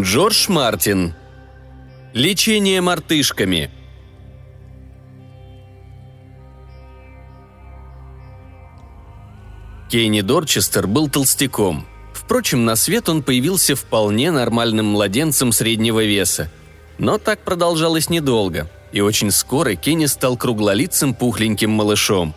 Джордж Мартин. Лечение мартышками. Кенни Дорчестер был толстяком. Впрочем, на свет он появился вполне нормальным младенцем среднего веса. Но так продолжалось недолго, и очень скоро Кенни стал круглолицым пухленьким малышом.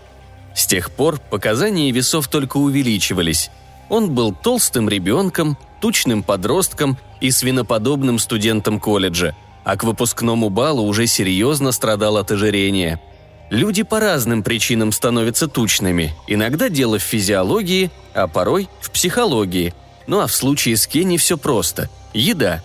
С тех пор показания весов только увеличивались. Он был толстым ребенком, тучным подростком и свиноподобным студентом колледжа, а к выпускному балу уже серьезно страдал от ожирения – Люди по разным причинам становятся тучными. Иногда дело в физиологии, а порой в психологии. Ну а в случае с Кенни все просто. Еда.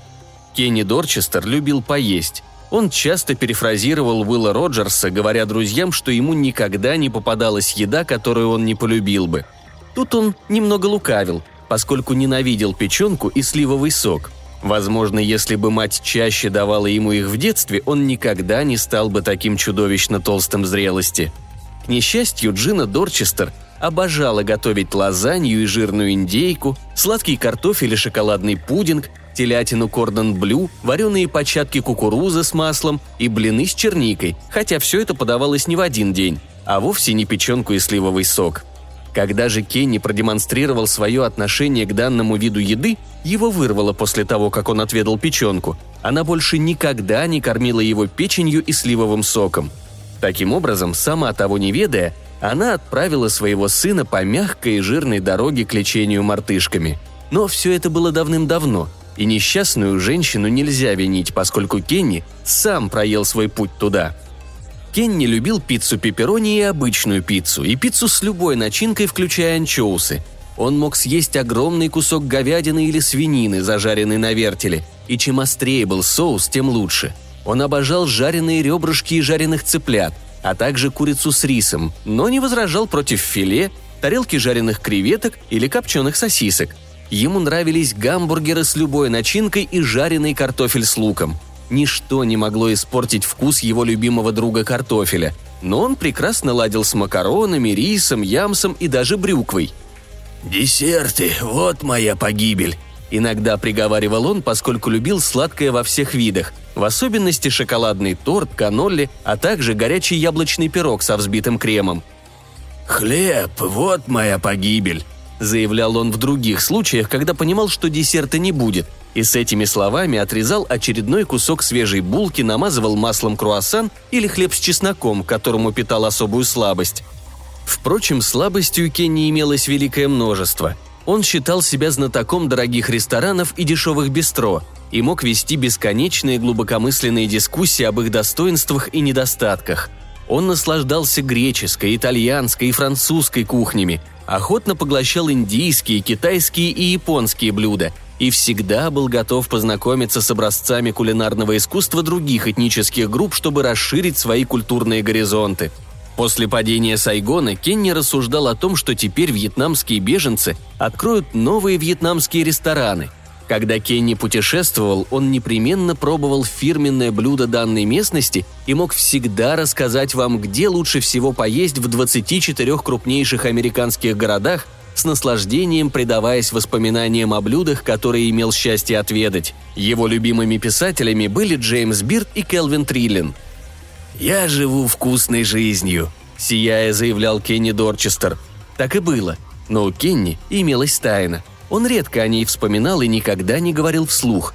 Кенни Дорчестер любил поесть. Он часто перефразировал Уилла Роджерса, говоря друзьям, что ему никогда не попадалась еда, которую он не полюбил бы. Тут он немного лукавил, поскольку ненавидел печенку и сливовый сок. Возможно, если бы мать чаще давала ему их в детстве, он никогда не стал бы таким чудовищно толстым зрелости. К несчастью, Джина Дорчестер обожала готовить лазанью и жирную индейку, сладкий картофель и шоколадный пудинг, телятину кордон блю, вареные початки кукурузы с маслом и блины с черникой, хотя все это подавалось не в один день, а вовсе не печенку и сливовый сок – когда же Кенни продемонстрировал свое отношение к данному виду еды, его вырвало после того, как он отведал печенку. Она больше никогда не кормила его печенью и сливовым соком. Таким образом, сама того не ведая, она отправила своего сына по мягкой и жирной дороге к лечению мартышками. Но все это было давным-давно, и несчастную женщину нельзя винить, поскольку Кенни сам проел свой путь туда – Кенни любил пиццу пепперони и обычную пиццу, и пиццу с любой начинкой, включая анчоусы. Он мог съесть огромный кусок говядины или свинины, зажаренный на вертеле, и чем острее был соус, тем лучше. Он обожал жареные ребрышки и жареных цыплят, а также курицу с рисом, но не возражал против филе, тарелки жареных креветок или копченых сосисок. Ему нравились гамбургеры с любой начинкой и жареный картофель с луком – Ничто не могло испортить вкус его любимого друга картофеля, но он прекрасно ладил с макаронами, рисом, ямсом и даже брюквой. «Десерты, вот моя погибель», Иногда приговаривал он, поскольку любил сладкое во всех видах, в особенности шоколадный торт, канолли, а также горячий яблочный пирог со взбитым кремом. «Хлеб, вот моя погибель», – заявлял он в других случаях, когда понимал, что десерта не будет, и с этими словами отрезал очередной кусок свежей булки, намазывал маслом круассан или хлеб с чесноком, которому питал особую слабость. Впрочем, слабостью Кенни имелось великое множество. Он считал себя знатоком дорогих ресторанов и дешевых бистро и мог вести бесконечные глубокомысленные дискуссии об их достоинствах и недостатках. Он наслаждался греческой, итальянской и французской кухнями, охотно поглощал индийские, китайские и японские блюда – и всегда был готов познакомиться с образцами кулинарного искусства других этнических групп, чтобы расширить свои культурные горизонты. После падения Сайгона Кенни рассуждал о том, что теперь вьетнамские беженцы откроют новые вьетнамские рестораны. Когда Кенни путешествовал, он непременно пробовал фирменное блюдо данной местности и мог всегда рассказать вам, где лучше всего поесть в 24 крупнейших американских городах с наслаждением предаваясь воспоминаниям о блюдах, которые имел счастье отведать. Его любимыми писателями были Джеймс Бирд и Келвин Триллин. «Я живу вкусной жизнью», – сияя заявлял Кенни Дорчестер. Так и было. Но у Кенни имелась тайна. Он редко о ней вспоминал и никогда не говорил вслух.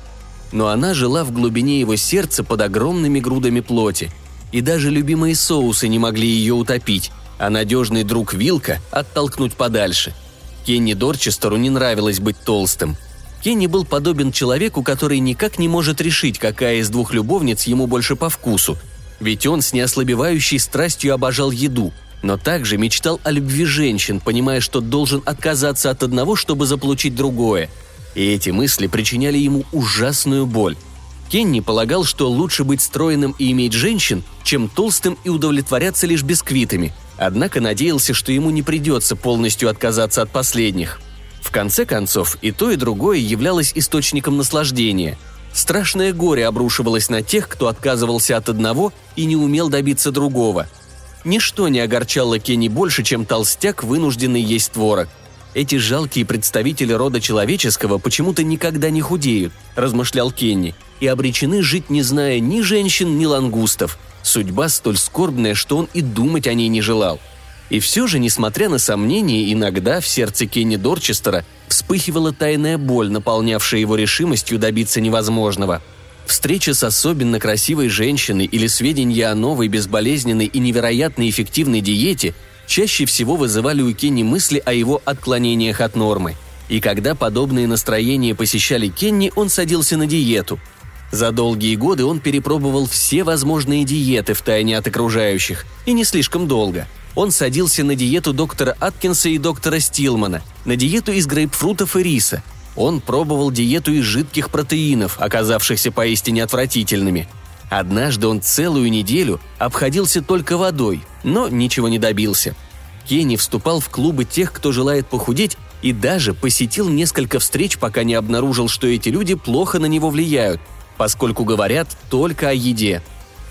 Но она жила в глубине его сердца под огромными грудами плоти. И даже любимые соусы не могли ее утопить, а надежный друг Вилка оттолкнуть подальше – Кенни Дорчестеру не нравилось быть толстым. Кенни был подобен человеку, который никак не может решить, какая из двух любовниц ему больше по вкусу. Ведь он с неослабевающей страстью обожал еду, но также мечтал о любви женщин, понимая, что должен отказаться от одного, чтобы заполучить другое. И эти мысли причиняли ему ужасную боль. Кенни полагал, что лучше быть стройным и иметь женщин, чем толстым и удовлетворяться лишь бисквитами – однако надеялся, что ему не придется полностью отказаться от последних. В конце концов, и то, и другое являлось источником наслаждения. Страшное горе обрушивалось на тех, кто отказывался от одного и не умел добиться другого. Ничто не огорчало Кенни больше, чем толстяк, вынужденный есть творог. Эти жалкие представители рода человеческого почему-то никогда не худеют, размышлял Кенни, и обречены жить, не зная ни женщин, ни лангустов. Судьба столь скорбная, что он и думать о ней не желал. И все же, несмотря на сомнения, иногда в сердце Кенни Дорчестера вспыхивала тайная боль, наполнявшая его решимостью добиться невозможного. Встреча с особенно красивой женщиной или сведения о новой, безболезненной и невероятно эффективной диете чаще всего вызывали у Кенни мысли о его отклонениях от нормы. И когда подобные настроения посещали Кенни, он садился на диету. За долгие годы он перепробовал все возможные диеты в тайне от окружающих, и не слишком долго. Он садился на диету доктора Аткинса и доктора Стилмана, на диету из грейпфрутов и риса. Он пробовал диету из жидких протеинов, оказавшихся поистине отвратительными – Однажды он целую неделю обходился только водой, но ничего не добился. Кенни вступал в клубы тех, кто желает похудеть, и даже посетил несколько встреч, пока не обнаружил, что эти люди плохо на него влияют, поскольку говорят только о еде.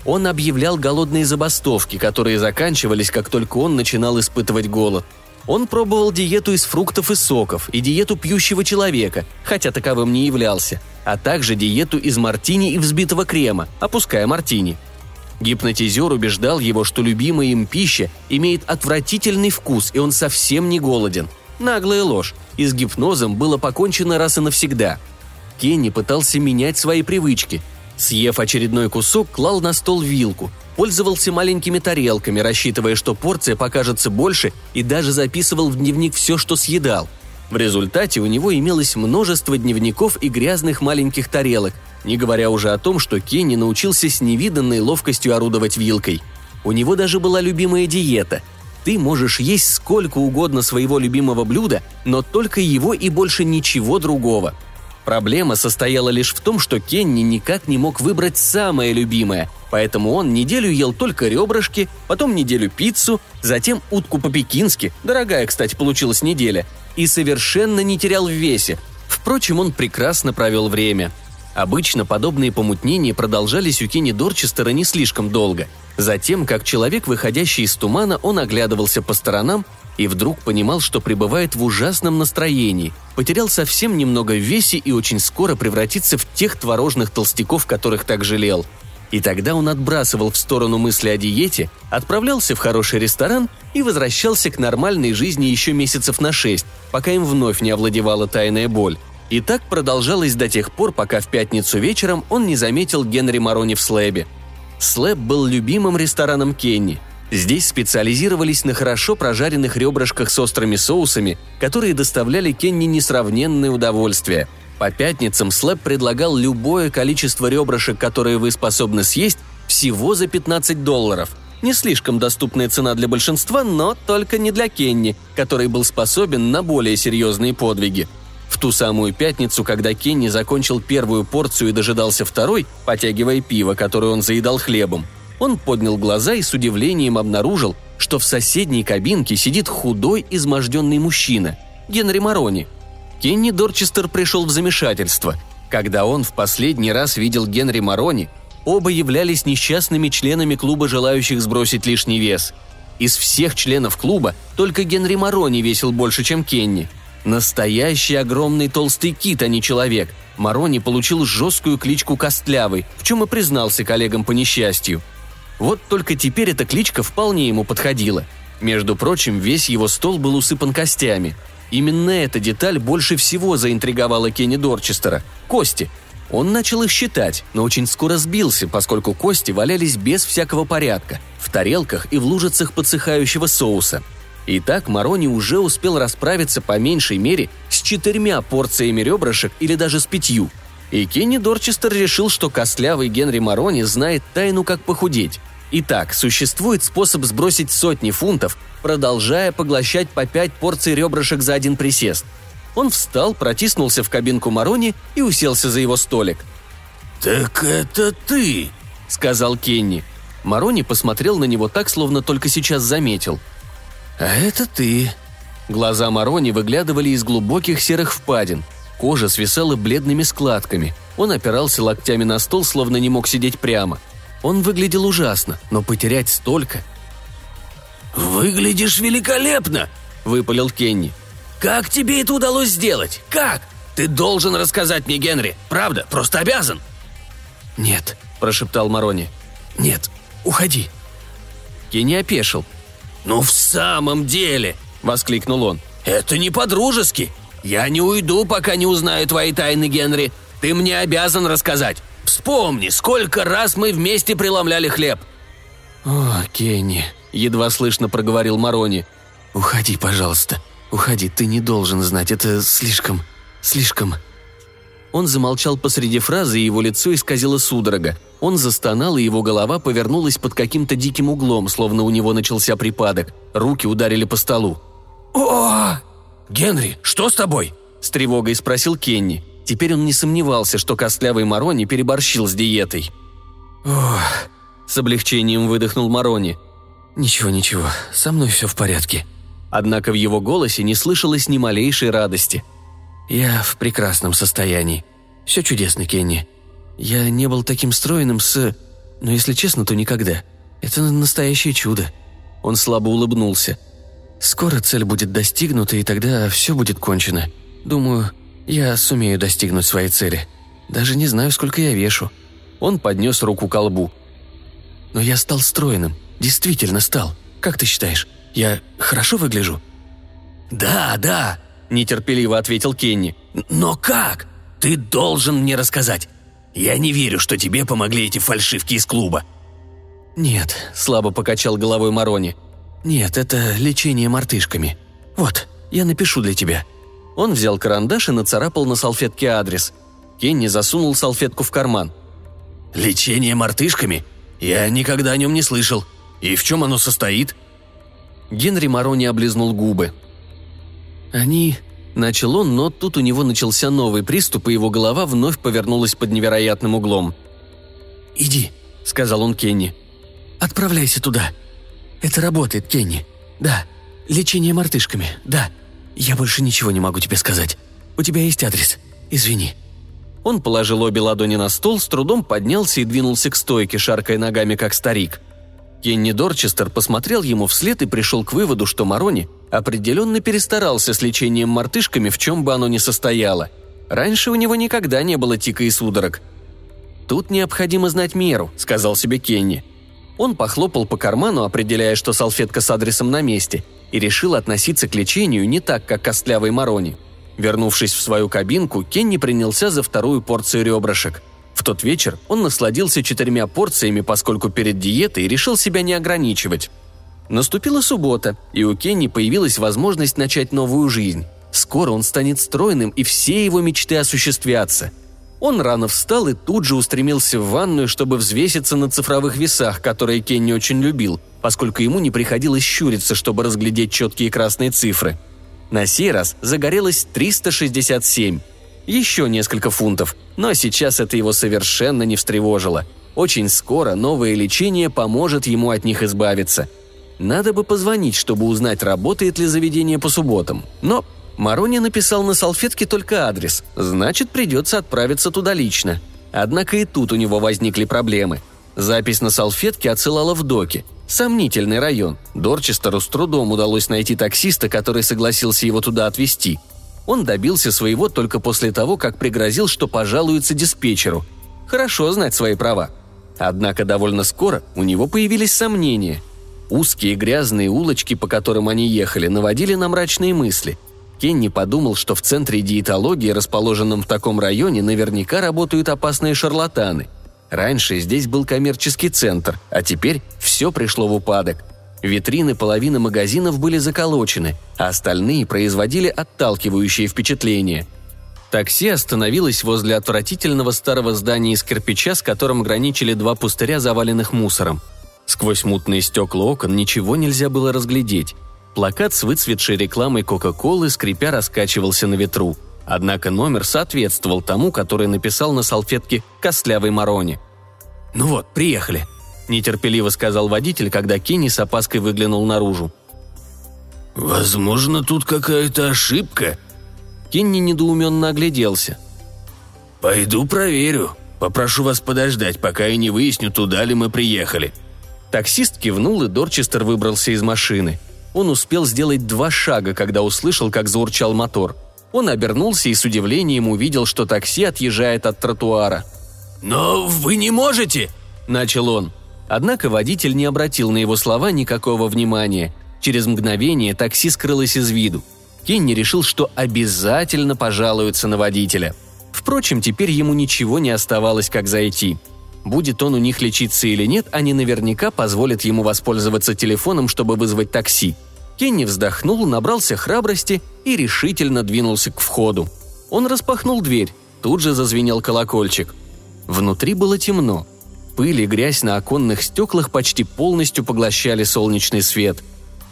Он объявлял голодные забастовки, которые заканчивались, как только он начинал испытывать голод. Он пробовал диету из фруктов и соков и диету пьющего человека, хотя таковым не являлся – а также диету из мартини и взбитого крема, опуская мартини. Гипнотизер убеждал его, что любимая им пища имеет отвратительный вкус, и он совсем не голоден. Наглая ложь. И с гипнозом было покончено раз и навсегда. Кенни пытался менять свои привычки. Съев очередной кусок, клал на стол вилку, пользовался маленькими тарелками, рассчитывая, что порция покажется больше, и даже записывал в дневник все, что съедал – в результате у него имелось множество дневников и грязных маленьких тарелок, не говоря уже о том, что Кенни научился с невиданной ловкостью орудовать вилкой. У него даже была любимая диета. Ты можешь есть сколько угодно своего любимого блюда, но только его и больше ничего другого. Проблема состояла лишь в том, что Кенни никак не мог выбрать самое любимое, поэтому он неделю ел только ребрышки, потом неделю пиццу, затем утку по-пекински, дорогая, кстати, получилась неделя, и совершенно не терял в весе. Впрочем, он прекрасно провел время. Обычно подобные помутнения продолжались у Кенни Дорчестера не слишком долго. Затем, как человек, выходящий из тумана, он оглядывался по сторонам и вдруг понимал, что пребывает в ужасном настроении, потерял совсем немного в весе и очень скоро превратится в тех творожных толстяков, которых так жалел – и тогда он отбрасывал в сторону мысли о диете, отправлялся в хороший ресторан и возвращался к нормальной жизни еще месяцев на шесть, пока им вновь не овладевала тайная боль. И так продолжалось до тех пор, пока в пятницу вечером он не заметил Генри Марони в Слэбе. Слэб был любимым рестораном Кенни. Здесь специализировались на хорошо прожаренных ребрышках с острыми соусами, которые доставляли Кенни несравненное удовольствие – по пятницам Слэп предлагал любое количество ребрышек, которые вы способны съесть, всего за 15 долларов. Не слишком доступная цена для большинства, но только не для Кенни, который был способен на более серьезные подвиги. В ту самую пятницу, когда Кенни закончил первую порцию и дожидался второй, потягивая пиво, которое он заедал хлебом, он поднял глаза и с удивлением обнаружил, что в соседней кабинке сидит худой, изможденный мужчина – Генри Марони – Кенни Дорчестер пришел в замешательство. Когда он в последний раз видел Генри Марони, оба являлись несчастными членами клуба желающих сбросить лишний вес. Из всех членов клуба только Генри Марони весил больше, чем Кенни. Настоящий огромный толстый кит, а не человек. Марони получил жесткую кличку Костлявый, в чем и признался коллегам по несчастью. Вот только теперь эта кличка вполне ему подходила. Между прочим, весь его стол был усыпан костями – Именно эта деталь больше всего заинтриговала Кенни Дорчестера – кости. Он начал их считать, но очень скоро сбился, поскольку кости валялись без всякого порядка, в тарелках и в лужицах подсыхающего соуса. Итак, Марони уже успел расправиться по меньшей мере с четырьмя порциями ребрышек или даже с пятью. И Кенни Дорчестер решил, что костлявый Генри Марони знает тайну, как похудеть. Итак, существует способ сбросить сотни фунтов, продолжая поглощать по пять порций ребрышек за один присест. Он встал, протиснулся в кабинку Марони и уселся за его столик. «Так это ты!» — сказал Кенни. Марони посмотрел на него так, словно только сейчас заметил. «А это ты!» Глаза Марони выглядывали из глубоких серых впадин. Кожа свисала бледными складками. Он опирался локтями на стол, словно не мог сидеть прямо – он выглядел ужасно, но потерять столько... «Выглядишь великолепно!» – выпалил Кенни. Как тебе это удалось сделать? Как? Ты должен рассказать мне, Генри. Правда, просто обязан». «Нет», – прошептал Марони. «Нет, уходи». Кенни опешил. «Ну в самом деле!» – воскликнул он. «Это не по-дружески. Я не уйду, пока не узнаю твои тайны, Генри. Ты мне обязан рассказать. Вспомни, сколько раз мы вместе преломляли хлеб». «О, Кенни», – едва слышно проговорил Марони. «Уходи, пожалуйста. Уходи, ты не должен знать. Это слишком... слишком...» Он замолчал посреди фразы, и его лицо исказило судорога. Он застонал, и его голова повернулась под каким-то диким углом, словно у него начался припадок. Руки ударили по столу. «О! Генри, что с тобой?» – с тревогой спросил Кенни. Теперь он не сомневался, что костлявый Марони переборщил с диетой. «Ох!» – с облегчением выдохнул Марони. «Ничего, ничего, со мной все в порядке». Однако в его голосе не слышалось ни малейшей радости – «Я в прекрасном состоянии. Все чудесно, Кенни. Я не был таким стройным с... Но если честно, то никогда. Это настоящее чудо». Он слабо улыбнулся. «Скоро цель будет достигнута, и тогда все будет кончено. Думаю, я сумею достигнуть своей цели. Даже не знаю, сколько я вешу». Он поднес руку к колбу. «Но я стал стройным. Действительно стал. Как ты считаешь, я хорошо выгляжу?» «Да, да», нетерпеливо ответил Кенни. «Но как? Ты должен мне рассказать. Я не верю, что тебе помогли эти фальшивки из клуба». «Нет», – слабо покачал головой Марони. «Нет, это лечение мартышками. Вот, я напишу для тебя». Он взял карандаш и нацарапал на салфетке адрес. Кенни засунул салфетку в карман. «Лечение мартышками? Я никогда о нем не слышал. И в чем оно состоит?» Генри Марони облизнул губы. «Они...» – начал он, но тут у него начался новый приступ, и его голова вновь повернулась под невероятным углом. «Иди», – сказал он Кенни. «Отправляйся туда. Это работает, Кенни. Да. Лечение мартышками. Да. Я больше ничего не могу тебе сказать. У тебя есть адрес. Извини». Он положил обе ладони на стол, с трудом поднялся и двинулся к стойке, шаркая ногами, как старик. Кенни Дорчестер посмотрел ему вслед и пришел к выводу, что Марони определенно перестарался с лечением мартышками, в чем бы оно ни состояло. Раньше у него никогда не было тика и судорог. «Тут необходимо знать меру», — сказал себе Кенни. Он похлопал по карману, определяя, что салфетка с адресом на месте, и решил относиться к лечению не так, как костлявый Марони. Вернувшись в свою кабинку, Кенни принялся за вторую порцию ребрышек. В тот вечер он насладился четырьмя порциями, поскольку перед диетой решил себя не ограничивать. Наступила суббота, и у Кенни появилась возможность начать новую жизнь. Скоро он станет стройным, и все его мечты осуществятся. Он рано встал и тут же устремился в ванную, чтобы взвеситься на цифровых весах, которые Кенни очень любил, поскольку ему не приходилось щуриться, чтобы разглядеть четкие красные цифры. На сей раз загорелось 367. Еще несколько фунтов, но сейчас это его совершенно не встревожило. Очень скоро новое лечение поможет ему от них избавиться – надо бы позвонить, чтобы узнать, работает ли заведение по субботам. Но Марони написал на салфетке только адрес, значит, придется отправиться туда лично. Однако и тут у него возникли проблемы. Запись на салфетке отсылала в доки. Сомнительный район. Дорчестеру с трудом удалось найти таксиста, который согласился его туда отвезти. Он добился своего только после того, как пригрозил, что пожалуется диспетчеру. Хорошо знать свои права. Однако довольно скоро у него появились сомнения – Узкие грязные улочки, по которым они ехали, наводили на мрачные мысли. Кенни подумал, что в центре диетологии, расположенном в таком районе, наверняка работают опасные шарлатаны. Раньше здесь был коммерческий центр, а теперь все пришло в упадок. Витрины половины магазинов были заколочены, а остальные производили отталкивающее впечатление. Такси остановилось возле отвратительного старого здания из кирпича, с которым граничили два пустыря, заваленных мусором – Сквозь мутные стекла окон ничего нельзя было разглядеть. Плакат с выцветшей рекламой Кока-Колы скрипя раскачивался на ветру. Однако номер соответствовал тому, который написал на салфетке «Костлявый Марони». «Ну вот, приехали», – нетерпеливо сказал водитель, когда Кенни с опаской выглянул наружу. «Возможно, тут какая-то ошибка». Кенни недоуменно огляделся. «Пойду проверю. Попрошу вас подождать, пока я не выясню, туда ли мы приехали», Таксист кивнул, и Дорчестер выбрался из машины. Он успел сделать два шага, когда услышал, как заурчал мотор. Он обернулся и с удивлением увидел, что такси отъезжает от тротуара. «Но вы не можете!» – начал он. Однако водитель не обратил на его слова никакого внимания. Через мгновение такси скрылось из виду. Кенни решил, что обязательно пожалуется на водителя. Впрочем, теперь ему ничего не оставалось, как зайти. Будет он у них лечиться или нет, они наверняка позволят ему воспользоваться телефоном, чтобы вызвать такси. Кенни вздохнул, набрался храбрости и решительно двинулся к входу. Он распахнул дверь, тут же зазвенел колокольчик. Внутри было темно. Пыль и грязь на оконных стеклах почти полностью поглощали солнечный свет.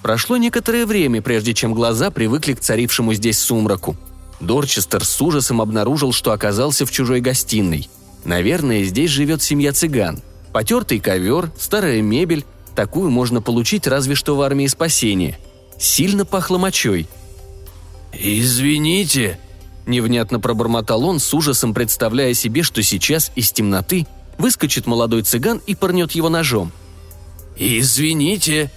Прошло некоторое время, прежде чем глаза привыкли к царившему здесь сумраку. Дорчестер с ужасом обнаружил, что оказался в чужой гостиной. Наверное, здесь живет семья цыган. Потертый ковер, старая мебель. Такую можно получить разве что в армии спасения. Сильно пахло мочой. «Извините», – невнятно пробормотал он, с ужасом представляя себе, что сейчас из темноты выскочит молодой цыган и порнет его ножом. «Извините»,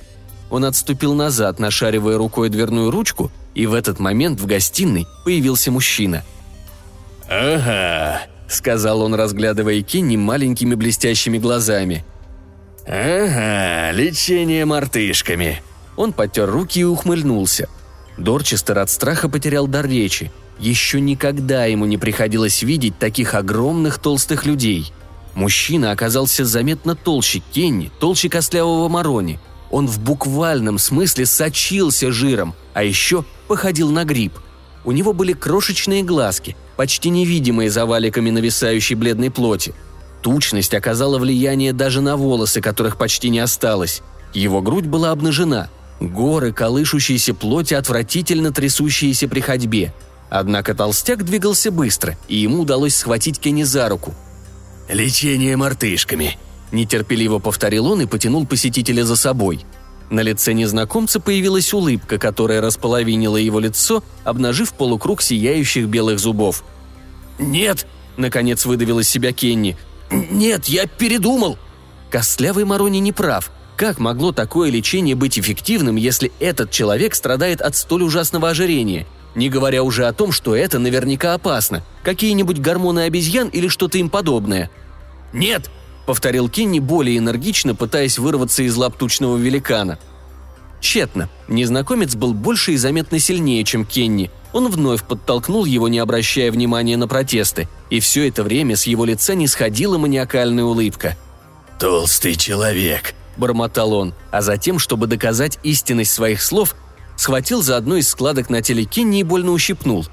он отступил назад, нашаривая рукой дверную ручку, и в этот момент в гостиной появился мужчина. «Ага», — сказал он, разглядывая Кенни маленькими блестящими глазами. «Ага, лечение мартышками». Он потер руки и ухмыльнулся. Дорчестер от страха потерял дар речи. Еще никогда ему не приходилось видеть таких огромных толстых людей. Мужчина оказался заметно толще Кенни, толще костлявого Марони — он в буквальном смысле сочился жиром, а еще походил на гриб. У него были крошечные глазки, почти невидимые за валиками нависающей бледной плоти. Тучность оказала влияние даже на волосы, которых почти не осталось. Его грудь была обнажена. Горы колышущейся плоти, отвратительно трясущиеся при ходьбе. Однако толстяк двигался быстро, и ему удалось схватить Кенни за руку. «Лечение мартышками», Нетерпеливо повторил он и потянул посетителя за собой. На лице незнакомца появилась улыбка, которая располовинила его лицо, обнажив полукруг сияющих белых зубов. «Нет!» – наконец выдавил из себя Кенни. «Нет, я передумал!» Костлявый Марони не прав. Как могло такое лечение быть эффективным, если этот человек страдает от столь ужасного ожирения? Не говоря уже о том, что это наверняка опасно. Какие-нибудь гормоны обезьян или что-то им подобное. «Нет!» — повторил Кенни более энергично, пытаясь вырваться из лап тучного великана. Тщетно. Незнакомец был больше и заметно сильнее, чем Кенни. Он вновь подтолкнул его, не обращая внимания на протесты, и все это время с его лица не сходила маниакальная улыбка. «Толстый человек», — бормотал он, а затем, чтобы доказать истинность своих слов, схватил за одну из складок на теле Кенни и больно ущипнул.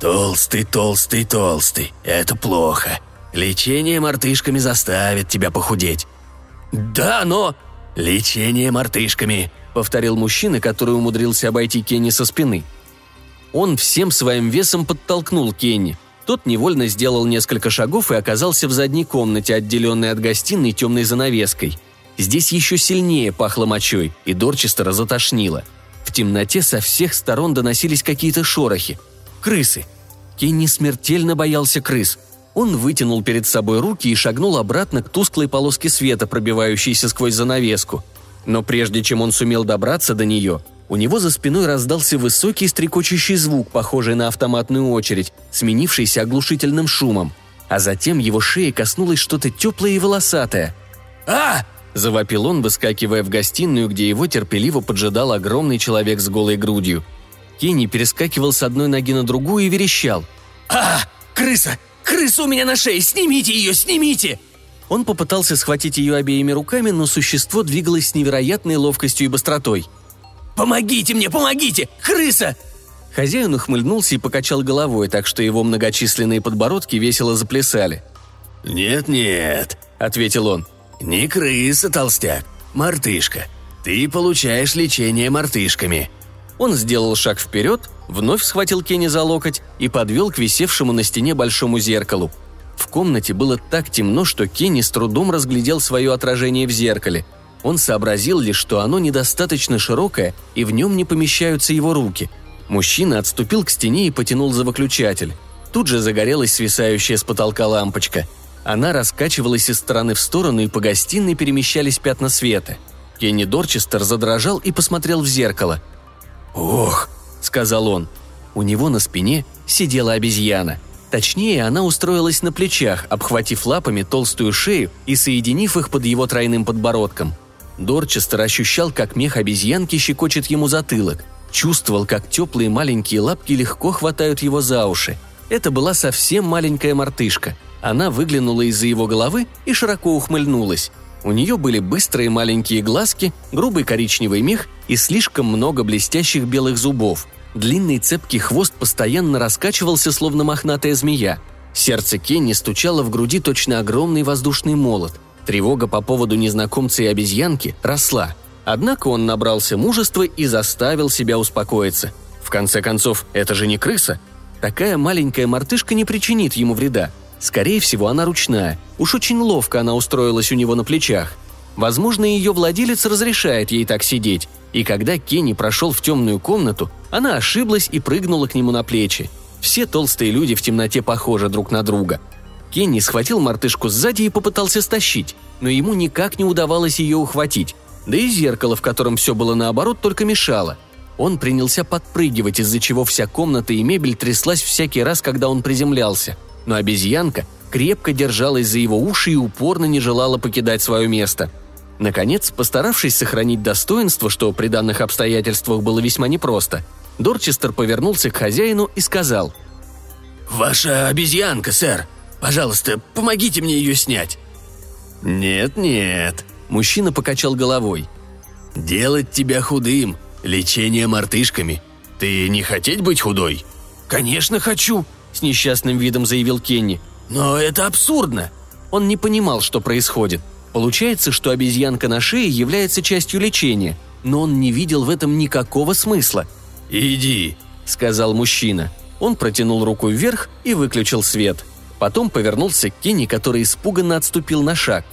«Толстый, толстый, толстый. Это плохо. Лечение мартышками заставит тебя похудеть». «Да, но...» «Лечение мартышками», — повторил мужчина, который умудрился обойти Кенни со спины. Он всем своим весом подтолкнул Кенни. Тот невольно сделал несколько шагов и оказался в задней комнате, отделенной от гостиной темной занавеской. Здесь еще сильнее пахло мочой, и Дорчестера затошнило. В темноте со всех сторон доносились какие-то шорохи. Крысы. Кенни смертельно боялся крыс. Он вытянул перед собой руки и шагнул обратно к тусклой полоске света, пробивающейся сквозь занавеску. Но прежде чем он сумел добраться до нее, у него за спиной раздался высокий стрекочущий звук, похожий на автоматную очередь, сменившийся оглушительным шумом. А затем его шеи коснулось что-то теплое и волосатое. «А!» – завопил он, выскакивая в гостиную, где его терпеливо поджидал огромный человек с голой грудью. Кенни перескакивал с одной ноги на другую и верещал. «А! Крыса! Крыса у меня на шее! Снимите ее! Снимите!» Он попытался схватить ее обеими руками, но существо двигалось с невероятной ловкостью и быстротой. «Помогите мне, помогите! Крыса!» Хозяин ухмыльнулся и покачал головой, так что его многочисленные подбородки весело заплясали. «Нет-нет», — ответил он, — «не крыса, толстяк, мартышка. Ты получаешь лечение мартышками. Он сделал шаг вперед, вновь схватил Кенни за локоть и подвел к висевшему на стене большому зеркалу. В комнате было так темно, что Кенни с трудом разглядел свое отражение в зеркале. Он сообразил лишь, что оно недостаточно широкое, и в нем не помещаются его руки. Мужчина отступил к стене и потянул за выключатель. Тут же загорелась свисающая с потолка лампочка. Она раскачивалась из стороны в сторону, и по гостиной перемещались пятна света – Кенни Дорчестер задрожал и посмотрел в зеркало. «Ох!» – сказал он. У него на спине сидела обезьяна. Точнее, она устроилась на плечах, обхватив лапами толстую шею и соединив их под его тройным подбородком. Дорчестер ощущал, как мех обезьянки щекочет ему затылок. Чувствовал, как теплые маленькие лапки легко хватают его за уши. Это была совсем маленькая мартышка. Она выглянула из-за его головы и широко ухмыльнулась. У нее были быстрые маленькие глазки, грубый коричневый мех и слишком много блестящих белых зубов. Длинный цепкий хвост постоянно раскачивался, словно мохнатая змея. Сердце Кенни стучало в груди точно огромный воздушный молот. Тревога по поводу незнакомца и обезьянки росла. Однако он набрался мужества и заставил себя успокоиться. В конце концов, это же не крыса. Такая маленькая мартышка не причинит ему вреда. Скорее всего, она ручная. Уж очень ловко она устроилась у него на плечах. Возможно, ее владелец разрешает ей так сидеть. И когда Кенни прошел в темную комнату, она ошиблась и прыгнула к нему на плечи. Все толстые люди в темноте похожи друг на друга. Кенни схватил мартышку сзади и попытался стащить, но ему никак не удавалось ее ухватить. Да и зеркало, в котором все было наоборот, только мешало. Он принялся подпрыгивать, из-за чего вся комната и мебель тряслась всякий раз, когда он приземлялся – но обезьянка крепко держалась за его уши и упорно не желала покидать свое место. Наконец, постаравшись сохранить достоинство, что при данных обстоятельствах было весьма непросто, Дорчестер повернулся к хозяину и сказал «Ваша обезьянка, сэр. Пожалуйста, помогите мне ее снять». «Нет-нет», – мужчина покачал головой. «Делать тебя худым, лечение мартышками. Ты не хотеть быть худой?» «Конечно хочу», с несчастным видом заявил Кенни. «Но это абсурдно!» Он не понимал, что происходит. Получается, что обезьянка на шее является частью лечения, но он не видел в этом никакого смысла. «Иди», — сказал мужчина. Он протянул руку вверх и выключил свет. Потом повернулся к Кенни, который испуганно отступил на шаг.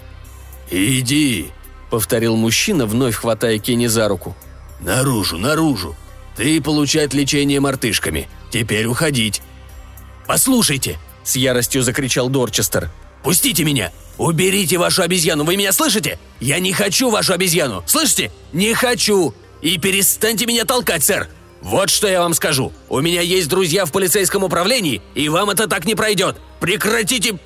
«Иди», — повторил мужчина, вновь хватая Кенни за руку. «Наружу, наружу. Ты получать лечение мартышками. Теперь уходить. «Послушайте!» – с яростью закричал Дорчестер. «Пустите меня! Уберите вашу обезьяну, вы меня слышите? Я не хочу вашу обезьяну, слышите? Не хочу! И перестаньте меня толкать, сэр! Вот что я вам скажу. У меня есть друзья в полицейском управлении, и вам это так не пройдет. Прекратите!»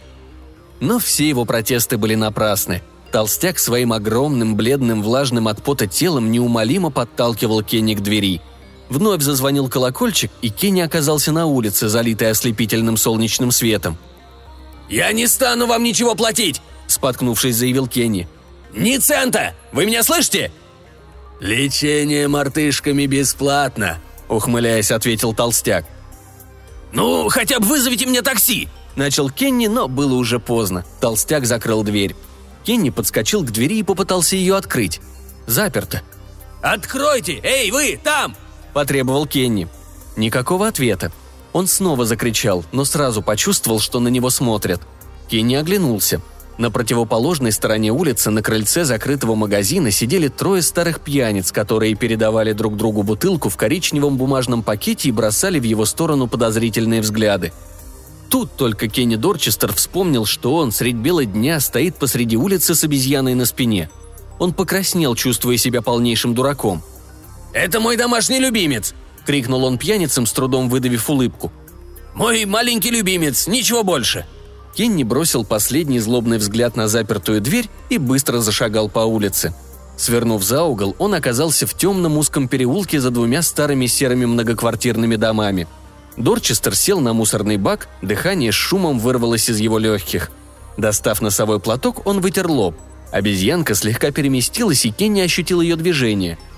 Но все его протесты были напрасны. Толстяк своим огромным, бледным, влажным от пота телом неумолимо подталкивал Кенни к двери – Вновь зазвонил колокольчик, и Кенни оказался на улице, залитой ослепительным солнечным светом. «Я не стану вам ничего платить!» – споткнувшись, заявил Кенни. «Ни цента! Вы меня слышите?» «Лечение мартышками бесплатно», – ухмыляясь, ответил толстяк. «Ну, хотя бы вызовите мне такси!» – начал Кенни, но было уже поздно. Толстяк закрыл дверь. Кенни подскочил к двери и попытался ее открыть. Заперто. «Откройте! Эй, вы, там!» – потребовал Кенни. Никакого ответа. Он снова закричал, но сразу почувствовал, что на него смотрят. Кенни оглянулся. На противоположной стороне улицы на крыльце закрытого магазина сидели трое старых пьяниц, которые передавали друг другу бутылку в коричневом бумажном пакете и бросали в его сторону подозрительные взгляды. Тут только Кенни Дорчестер вспомнил, что он средь бела дня стоит посреди улицы с обезьяной на спине. Он покраснел, чувствуя себя полнейшим дураком – «Это мой домашний любимец!» – крикнул он пьяницам, с трудом выдавив улыбку. «Мой маленький любимец, ничего больше!» Кенни бросил последний злобный взгляд на запертую дверь и быстро зашагал по улице. Свернув за угол, он оказался в темном узком переулке за двумя старыми серыми многоквартирными домами. Дорчестер сел на мусорный бак, дыхание с шумом вырвалось из его легких. Достав носовой платок, он вытер лоб. Обезьянка слегка переместилась, и Кенни ощутил ее движение –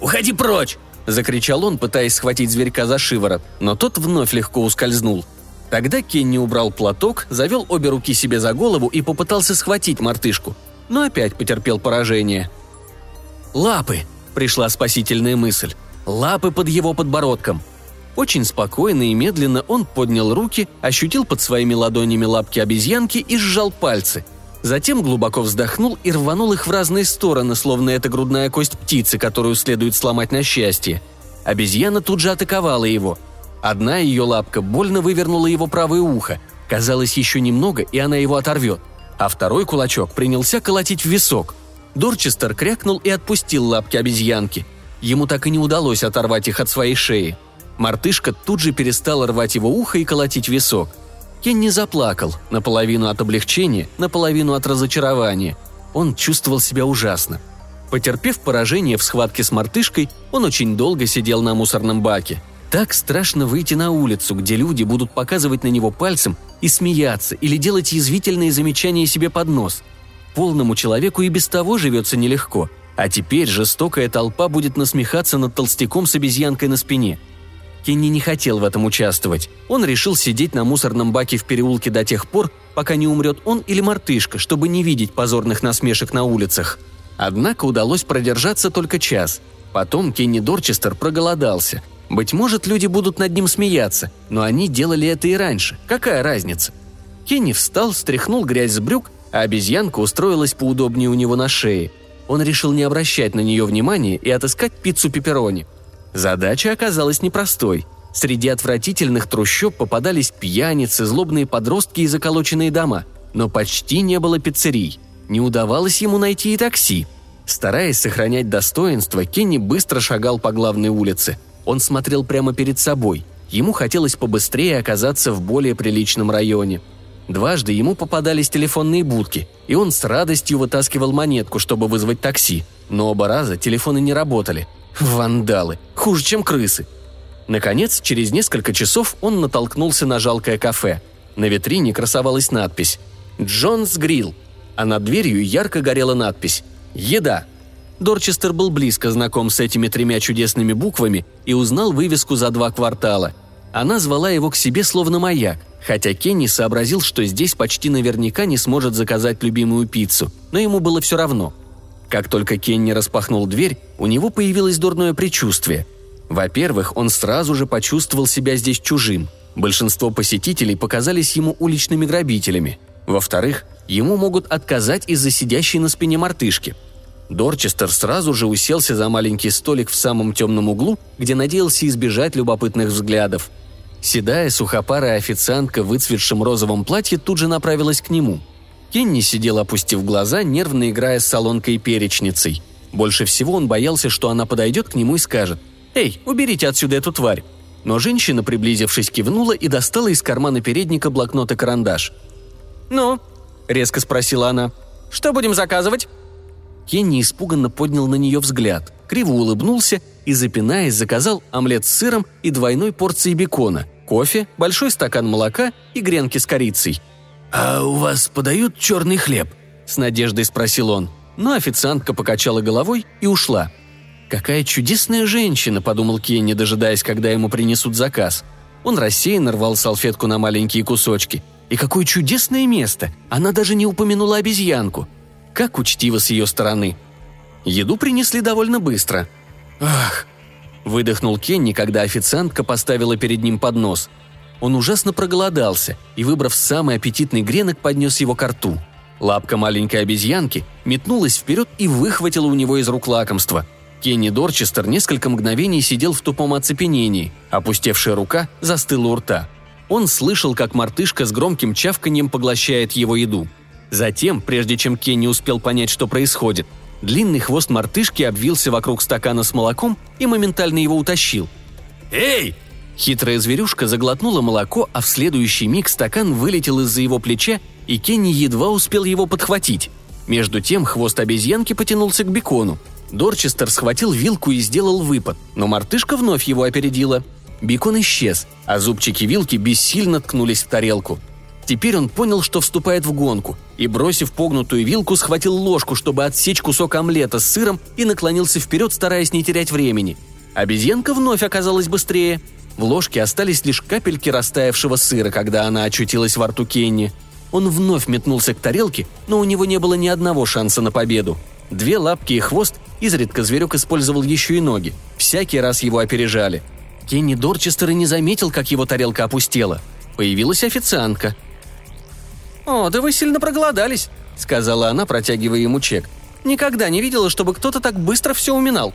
«Уходи прочь!» – закричал он, пытаясь схватить зверька за шиворот, но тот вновь легко ускользнул. Тогда Кенни убрал платок, завел обе руки себе за голову и попытался схватить мартышку, но опять потерпел поражение. «Лапы!» – пришла спасительная мысль. «Лапы под его подбородком!» Очень спокойно и медленно он поднял руки, ощутил под своими ладонями лапки обезьянки и сжал пальцы – Затем глубоко вздохнул и рванул их в разные стороны, словно это грудная кость птицы, которую следует сломать на счастье. Обезьяна тут же атаковала его. Одна ее лапка больно вывернула его правое ухо. Казалось, еще немного, и она его оторвет. А второй кулачок принялся колотить в висок. Дорчестер крякнул и отпустил лапки обезьянки. Ему так и не удалось оторвать их от своей шеи. Мартышка тут же перестала рвать его ухо и колотить висок. Кенни заплакал, наполовину от облегчения, наполовину от разочарования. Он чувствовал себя ужасно. Потерпев поражение в схватке с мартышкой, он очень долго сидел на мусорном баке. Так страшно выйти на улицу, где люди будут показывать на него пальцем и смеяться или делать язвительные замечания себе под нос. Полному человеку и без того живется нелегко, а теперь жестокая толпа будет насмехаться над толстяком с обезьянкой на спине. Кенни не хотел в этом участвовать. Он решил сидеть на мусорном баке в переулке до тех пор, пока не умрет он или мартышка, чтобы не видеть позорных насмешек на улицах. Однако удалось продержаться только час. Потом Кенни Дорчестер проголодался – быть может, люди будут над ним смеяться, но они делали это и раньше. Какая разница? Кенни встал, стряхнул грязь с брюк, а обезьянка устроилась поудобнее у него на шее. Он решил не обращать на нее внимания и отыскать пиццу пепперони. Задача оказалась непростой. Среди отвратительных трущоб попадались пьяницы, злобные подростки и заколоченные дома, но почти не было пиццерий. Не удавалось ему найти и такси. Стараясь сохранять достоинство, Кенни быстро шагал по главной улице – он смотрел прямо перед собой. Ему хотелось побыстрее оказаться в более приличном районе. Дважды ему попадались телефонные будки, и он с радостью вытаскивал монетку, чтобы вызвать такси. Но оба раза телефоны не работали. Вандалы. Хуже, чем крысы. Наконец, через несколько часов он натолкнулся на жалкое кафе. На витрине красовалась надпись «Джонс Грилл», а над дверью ярко горела надпись «Еда». Дорчестер был близко знаком с этими тремя чудесными буквами и узнал вывеску за два квартала. Она звала его к себе словно маяк, хотя Кенни сообразил, что здесь почти наверняка не сможет заказать любимую пиццу, но ему было все равно. Как только Кенни распахнул дверь, у него появилось дурное предчувствие. Во-первых, он сразу же почувствовал себя здесь чужим. Большинство посетителей показались ему уличными грабителями. Во-вторых, ему могут отказать из-за сидящей на спине мартышки – Дорчестер сразу же уселся за маленький столик в самом темном углу, где надеялся избежать любопытных взглядов. Седая, сухопарая официантка в выцветшем розовом платье тут же направилась к нему. Кенни сидел, опустив глаза, нервно играя с солонкой и перечницей. Больше всего он боялся, что она подойдет к нему и скажет «Эй, уберите отсюда эту тварь!» Но женщина, приблизившись, кивнула и достала из кармана передника блокнот и карандаш. «Ну?» – резко спросила она. «Что будем заказывать?» Кенни испуганно поднял на нее взгляд, криво улыбнулся и, запинаясь, заказал омлет с сыром и двойной порцией бекона, кофе, большой стакан молока и гренки с корицей. «А у вас подают черный хлеб?» – с надеждой спросил он. Но официантка покачала головой и ушла. «Какая чудесная женщина», – подумал Кенни, дожидаясь, когда ему принесут заказ. Он рассеянно рвал салфетку на маленькие кусочки. И какое чудесное место! Она даже не упомянула обезьянку – как учтиво с ее стороны. Еду принесли довольно быстро. «Ах!» – выдохнул Кенни, когда официантка поставила перед ним поднос. Он ужасно проголодался и, выбрав самый аппетитный гренок, поднес его к рту. Лапка маленькой обезьянки метнулась вперед и выхватила у него из рук лакомство. Кенни Дорчестер несколько мгновений сидел в тупом оцепенении, опустевшая рука застыла у рта. Он слышал, как мартышка с громким чавканьем поглощает его еду – Затем, прежде чем Кенни успел понять, что происходит, длинный хвост мартышки обвился вокруг стакана с молоком и моментально его утащил. «Эй!» Хитрая зверюшка заглотнула молоко, а в следующий миг стакан вылетел из-за его плеча, и Кенни едва успел его подхватить. Между тем хвост обезьянки потянулся к бекону. Дорчестер схватил вилку и сделал выпад, но мартышка вновь его опередила. Бекон исчез, а зубчики вилки бессильно ткнулись в тарелку. Теперь он понял, что вступает в гонку, и, бросив погнутую вилку, схватил ложку, чтобы отсечь кусок омлета с сыром и наклонился вперед, стараясь не терять времени. Обезьянка вновь оказалась быстрее. В ложке остались лишь капельки растаявшего сыра, когда она очутилась во рту Кенни. Он вновь метнулся к тарелке, но у него не было ни одного шанса на победу. Две лапки и хвост, изредка зверек использовал еще и ноги. Всякий раз его опережали. Кенни Дорчестер и не заметил, как его тарелка опустела. Появилась официантка – «О, да вы сильно проголодались», — сказала она, протягивая ему чек. «Никогда не видела, чтобы кто-то так быстро все уминал».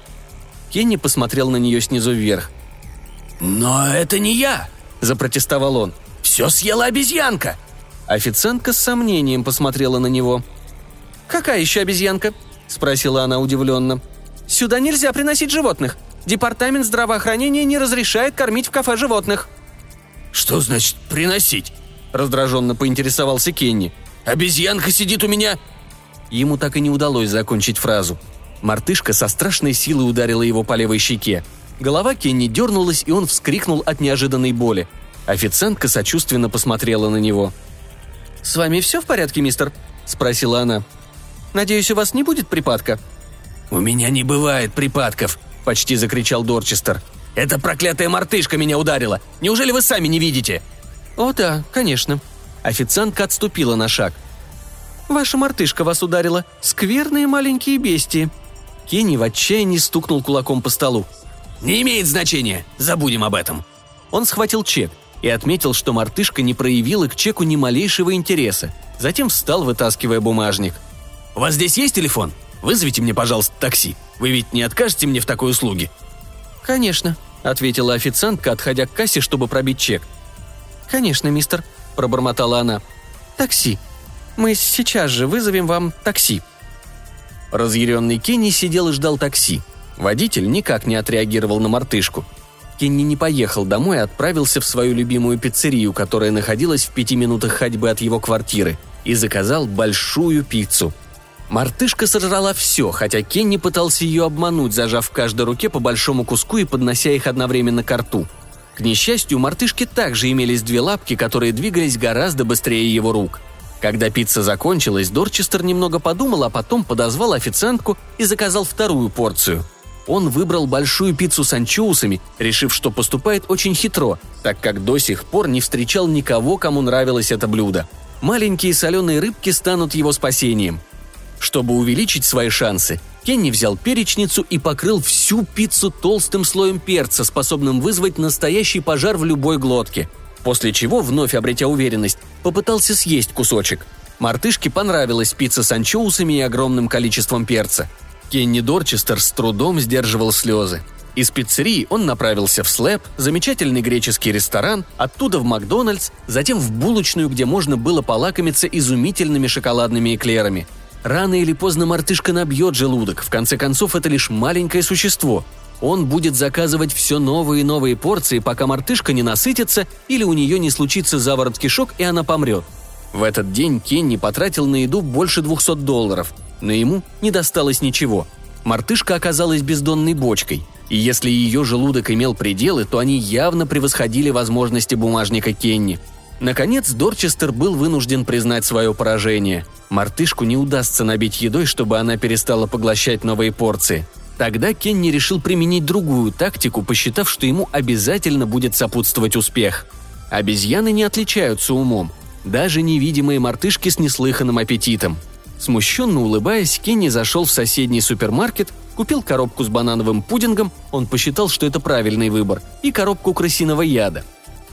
Кенни посмотрел на нее снизу вверх. «Но это не я!» – запротестовал он. «Все съела обезьянка!» Официантка с сомнением посмотрела на него. «Какая еще обезьянка?» – спросила она удивленно. «Сюда нельзя приносить животных. Департамент здравоохранения не разрешает кормить в кафе животных». «Что значит «приносить»?» – раздраженно поинтересовался Кенни. «Обезьянка сидит у меня...» Ему так и не удалось закончить фразу. Мартышка со страшной силой ударила его по левой щеке. Голова Кенни дернулась, и он вскрикнул от неожиданной боли. Официантка сочувственно посмотрела на него. «С вами все в порядке, мистер?» – спросила она. «Надеюсь, у вас не будет припадка?» «У меня не бывает припадков», – почти закричал Дорчестер. «Эта проклятая мартышка меня ударила! Неужели вы сами не видите?» «О да, конечно». Официантка отступила на шаг. «Ваша мартышка вас ударила. Скверные маленькие бестии». Кенни в отчаянии стукнул кулаком по столу. «Не имеет значения. Забудем об этом». Он схватил чек и отметил, что мартышка не проявила к чеку ни малейшего интереса. Затем встал, вытаскивая бумажник. «У вас здесь есть телефон? Вызовите мне, пожалуйста, такси. Вы ведь не откажете мне в такой услуге?» «Конечно», — ответила официантка, отходя к кассе, чтобы пробить чек. «Конечно, мистер», — пробормотала она. «Такси. Мы сейчас же вызовем вам такси». Разъяренный Кенни сидел и ждал такси. Водитель никак не отреагировал на мартышку. Кенни не поехал домой, а отправился в свою любимую пиццерию, которая находилась в пяти минутах ходьбы от его квартиры, и заказал большую пиццу. Мартышка сожрала все, хотя Кенни пытался ее обмануть, зажав в каждой руке по большому куску и поднося их одновременно к рту. К несчастью, у мартышки также имелись две лапки, которые двигались гораздо быстрее его рук – когда пицца закончилась, Дорчестер немного подумал, а потом подозвал официантку и заказал вторую порцию. Он выбрал большую пиццу с анчоусами, решив, что поступает очень хитро, так как до сих пор не встречал никого, кому нравилось это блюдо. Маленькие соленые рыбки станут его спасением. Чтобы увеличить свои шансы, Кенни взял перечницу и покрыл всю пиццу толстым слоем перца, способным вызвать настоящий пожар в любой глотке – после чего, вновь обретя уверенность, попытался съесть кусочек. Мартышке понравилась пицца с анчоусами и огромным количеством перца. Кенни Дорчестер с трудом сдерживал слезы. Из пиццерии он направился в Слэп, замечательный греческий ресторан, оттуда в Макдональдс, затем в булочную, где можно было полакомиться изумительными шоколадными эклерами. Рано или поздно мартышка набьет желудок, в конце концов это лишь маленькое существо – он будет заказывать все новые и новые порции, пока мартышка не насытится или у нее не случится заворот кишок и она помрет. В этот день Кенни потратил на еду больше 200 долларов, но ему не досталось ничего. Мартышка оказалась бездонной бочкой, и если ее желудок имел пределы, то они явно превосходили возможности бумажника Кенни. Наконец, Дорчестер был вынужден признать свое поражение. Мартышку не удастся набить едой, чтобы она перестала поглощать новые порции – Тогда Кенни решил применить другую тактику, посчитав, что ему обязательно будет сопутствовать успех. Обезьяны не отличаются умом. Даже невидимые мартышки с неслыханным аппетитом. Смущенно улыбаясь, Кенни зашел в соседний супермаркет, купил коробку с банановым пудингом, он посчитал, что это правильный выбор, и коробку крысиного яда.